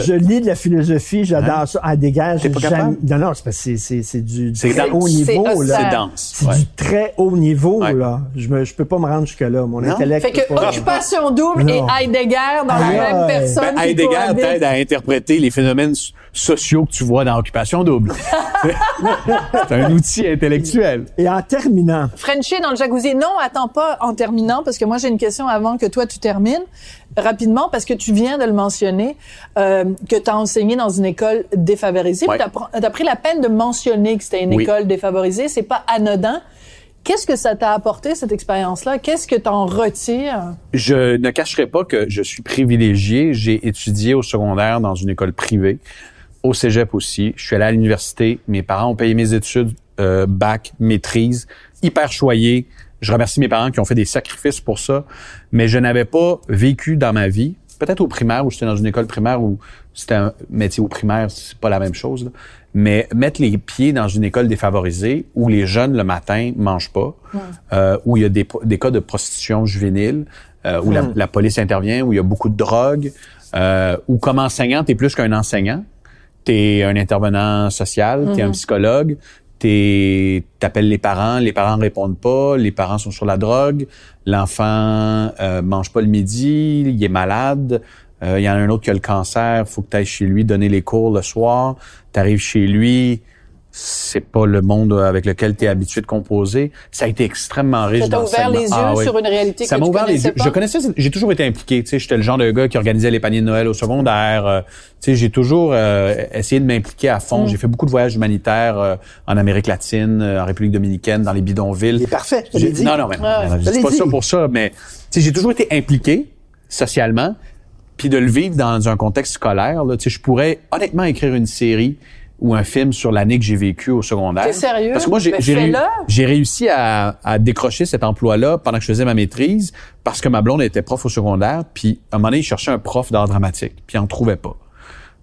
Je lis de la philosophie, j'adore ça. Heidegger, j'ai pas jamais- capable? Non, non, c'est parce que c'est- c'est c'est du C'est très haut C'est niveau, là. C'est dense, C'est ouais. du très haut niveau, là. Je me, je peux pas me rendre jusque-là. Mon Non. intellect. Fait que pas- Occupation double Non. et Heidegger dans la Ah même ouais. personne. Ben, Heidegger t'aide à interpréter les phénomènes sociaux que tu vois dans Occupation Double. [LAUGHS] c'est un outil intellectuel. Et en terminant, Frencher dans le jacuzzi. Non, attends pas en terminant, parce que moi j'ai une question avant que toi tu termines. Rapidement, parce que tu viens de le mentionner, euh, que tu as enseigné dans une école défavorisée. Ouais. Tu as, pris la peine de mentionner que c'était une Oui. école défavorisée. C'est pas anodin. Qu'est-ce que ça t'a apporté, cette expérience-là? Qu'est-ce que tu en retires? Je ne cacherai pas que je suis privilégié. J'ai étudié au secondaire dans une école privée, au cégep aussi. Je suis allé à l'université. Mes parents ont payé mes études, euh, bac, maîtrise, hyper choyé. Je remercie mes parents qui ont fait des sacrifices pour ça. Mais je n'avais pas vécu dans ma vie, peut-être au primaire, où j'étais dans une école primaire où c'était un métier au primaire, c'est pas la même chose. là. Mais mettre les pieds dans une école défavorisée où les jeunes le matin mangent pas, euh, où il y a des, cas de prostitution juvénile, euh, où la, la police intervient, où il y a beaucoup de drogue, euh, où comme enseignant, t'es plus qu'un enseignant, t'es un intervenant social, t'es un Mhm. psychologue, t'appelles les parents, les parents répondent pas, les parents sont sur la drogue, l'enfant euh, mange pas le midi, il est malade, euh, il y en a un autre qui a le cancer, faut que tu ailles chez lui donner les cours le soir, tu arrives chez lui, c'est pas le monde avec lequel tu es habitué de composer. Ça a été extrêmement riche Ça t'a ouvert les yeux Ah oui. sur une réalité Ça que tu ouvert les yeux. pas? Je connaissais, j'ai toujours été impliqué. Tu sais, j'étais le genre de gars qui organisait les paniers de Noël au secondaire. euh, tu sais, j'ai toujours euh, essayé de m'impliquer à fond. Mm. J'ai fait beaucoup de voyages humanitaires euh, en Amérique latine, euh, en République dominicaine, dans les bidonvilles. c'est parfait. je l'ai dit. Non, non, mais l'ai pas dit. ça pour ça, mais tu sais, j'ai toujours été impliqué socialement, puis de le vivre dans un contexte scolaire. Là, tu sais, je pourrais honnêtement écrire une série ou un film sur l'année que j'ai vécue au secondaire. T'es sérieux? Parce que moi, j'ai Ben, j'ai réussi à, à décrocher cet emploi-là pendant que je faisais ma maîtrise parce que ma blonde était prof au secondaire, puis à un moment donné, il cherchait un prof d'art dramatique, puis il en trouvait pas.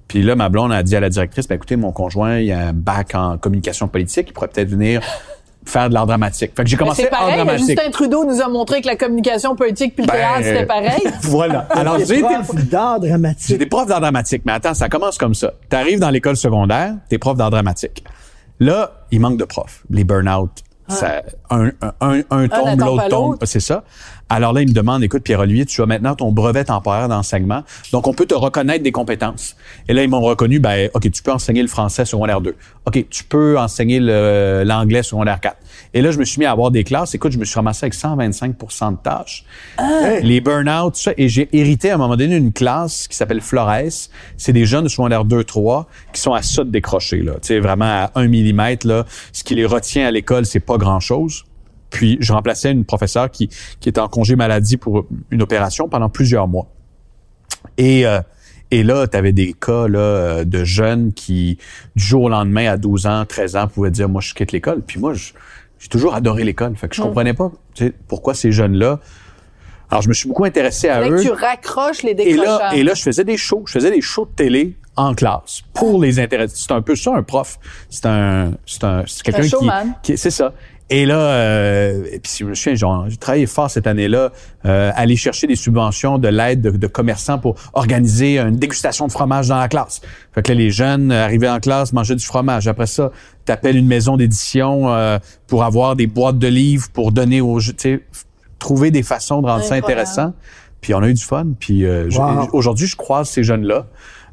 Puis là, ma blonde a dit à la directrice, ben, écoutez, mon conjoint, il a un bac en communication politique, il pourrait peut-être venir faire de l'art dramatique. Fait que j'ai Mais commencé c'est art pareil, dramatique. Justin Trudeau nous a montré que la communication politique puis le Ben, théâtre, c'était pareil. [LAUGHS] voilà. Alors, j'ai été profs d'art j'ai dramatique. des profs d'art dramatique, mais attends, ça commence comme ça. Tu arrives dans l'école secondaire, t'es prof d'art dramatique. Là, il manque de profs. Les burn-out, ça, un, un, un, un tombe, l'autre tombe. C'est ça. Alors là, il me demande, écoute, Pierre-Olivier, tu as maintenant ton brevet temporaire d'enseignement, donc on peut te reconnaître des compétences. Et là, ils m'ont reconnu, ben, OK, tu peux enseigner le français secondaire 2. OK, tu peux enseigner l'anglais secondaire 4. Et là, je me suis mis à avoir des classes. Écoute, je me suis ramassé avec 125% de tâches. Les burn-out, tout ça. Et j'ai hérité à un moment donné une classe qui s'appelle Flores. C'est des jeunes de secondaire 2-3 qui sont à ça de décrocher, là. Tu sais, vraiment à un millimètre, là. Ce qui les retient à l'école, c'est pas grand-chose. Puis, je remplaçais une professeure qui, qui était en congé maladie pour une opération pendant plusieurs mois. Et, euh, et là, tu avais des cas là, euh, de jeunes qui, du jour au lendemain, à 12 ans, 13 ans, pouvaient dire, moi, je quitte l'école. Puis moi, j'ai toujours adoré l'école. Fait que je Mm. comprenais pas tu sais, pourquoi ces jeunes-là... Alors, je me suis beaucoup intéressé à eux. que tu raccroches les Et décrochages. là, et là, je faisais des shows. Je faisais des shows de télé en classe pour les intéresser. C'est un peu ça, un prof. C'est un, c'est un, c'est quelqu'un Un qui, showman. qui, c'est ça. Et là, euh, et puis je me souviens, genre, j'ai travaillé fort cette année-là, euh, aller chercher des subventions, de l'aide de, de commerçants pour organiser une dégustation de fromage dans la classe. Fait que là, les jeunes arrivaient en classe, mangeaient du fromage. Après ça, t'appelles une maison d'édition euh, pour avoir des boîtes de livres pour donner aux, tu sais, trouver des façons de rendre ça intéressant. Puis on a eu du fun. Puis euh, Wow. aujourd'hui, je croise ces jeunes-là.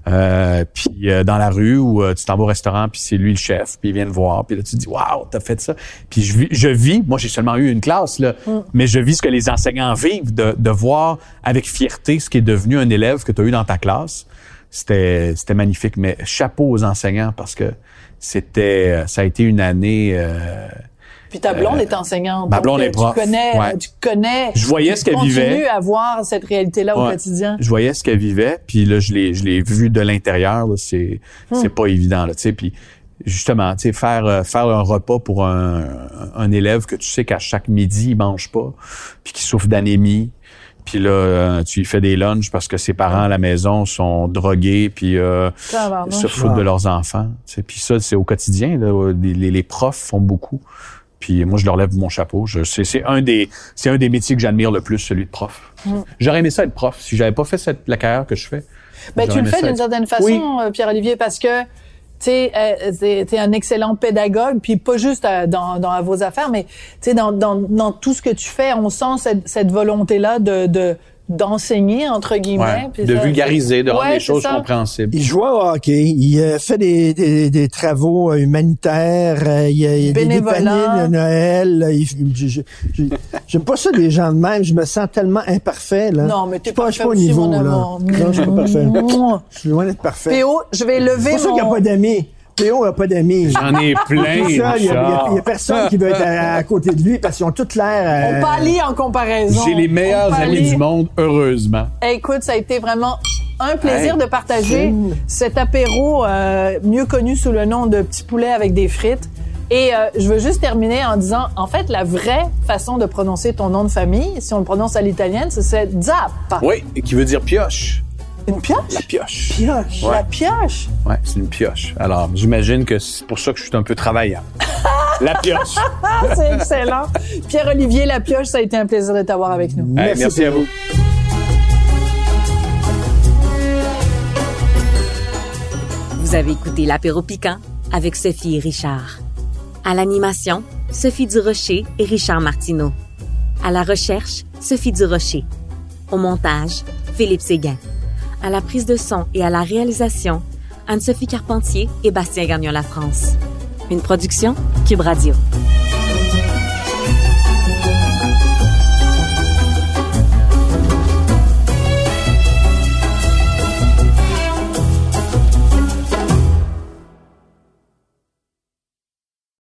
Euh, puis euh, dans la rue où euh, tu t'en vas au restaurant puis c'est lui le chef puis il vient te voir puis là tu te dis waouh t'as fait ça. Puis je vis, je vis moi j'ai seulement eu une classe là mais je vis ce que les enseignants vivent de, de voir avec fierté ce qui est devenu un élève que tu as eu dans ta classe. C'était c'était magnifique mais chapeau aux enseignants parce que c'était ça a été une année euh, Puis ta blonde Euh, est enseignante. ma blonde euh, est prof, Tu connais, ouais. tu connais. Je voyais ce qu'elle Tu vivait. continues à voir cette réalité-là au quotidien? Je voyais ce qu'elle vivait, puis là je l'ai je l'ai vu de l'intérieur, là, c'est Hmm. c'est pas évident là, tu sais, puis justement, tu sais faire euh, faire un repas pour un, un élève que tu sais qu'à chaque midi il mange pas, puis qui souffre d'anémie. Puis là, euh, tu lui fais des lunchs parce que ses parents à la maison sont drogués, puis euh, se foutent de leurs enfants. tu sais. Puis ça, c'est au quotidien. Là, les- les profs font beaucoup. Puis moi, je leur lève mon chapeau. C'est, un des, c'est un des métiers que j'admire le plus, celui de prof. Mm. J'aurais aimé ça être prof si j'avais pas fait cette, la carrière que je fais. Ben, tu le fais d'une certaine façon, Oui. euh, Pierre-Olivier, parce que tu euh, t'es t'es un excellent pédagogue, puis pas juste euh, dans, dans vos affaires, mais tu sais, dans, dans, dans tout ce que tu fais, on sent cette, cette volonté-là de de- d'enseigner entre guillemets, Ouais. De ça- vulgariser, de rendre Ouais, les c'est choses ça. compréhensibles. Il joue au hockey, il euh, fait des, des, des travaux euh, humanitaires, euh, il y a, il des dépanines de Noël. J'aime pas ça des gens de même, je me sens tellement imparfait. Là. Non, mais t'es pas, pas au niveau. mon là. amour. Non, je suis pas parfait. Je suis loin d'être parfait. Théo, je vais C'est lever pour ça qu'il n'y a pas d'amis. Théo n'a pas d'amis. J'en ai [LAUGHS] plein, Il n'y a, personne qui veut être à, à côté de lui parce qu'ils ont toutes l'air. On euh, pâlit en comparaison. J'ai les meilleurs On amis du monde, heureusement. Écoute, ça a été vraiment un plaisir Hey, de partager cet apéro euh, mieux connu sous le nom de petit poulet avec des frites. Et euh, je veux juste terminer en disant, en fait, la vraie façon de prononcer ton nom de famille, si on le prononce à l'italienne, c'est- Zappa. Oui, qui veut dire pioche. Une pioche? La pioche? Pioche. Ouais. La pioche? Ouais, c'est une pioche. Alors, j'imagine que c'est pour ça que je suis un peu travaillant. [LAUGHS] La pioche. Ah, c'est excellent. Pierre-Olivier La Pioche, ça a été un plaisir de t'avoir avec nous. Hey, merci à vous. Vous avez écouté l'apéro piquant avec Sophie et Richard. À l'animation, Sophie Durocher et Richard Martineau. À la recherche, Sophie Durocher. Au montage, Philippe Séguin. À la prise de son et à la réalisation, Anne-Sophie Carpentier et Bastien Gagnon La France. Une production Cube Radio.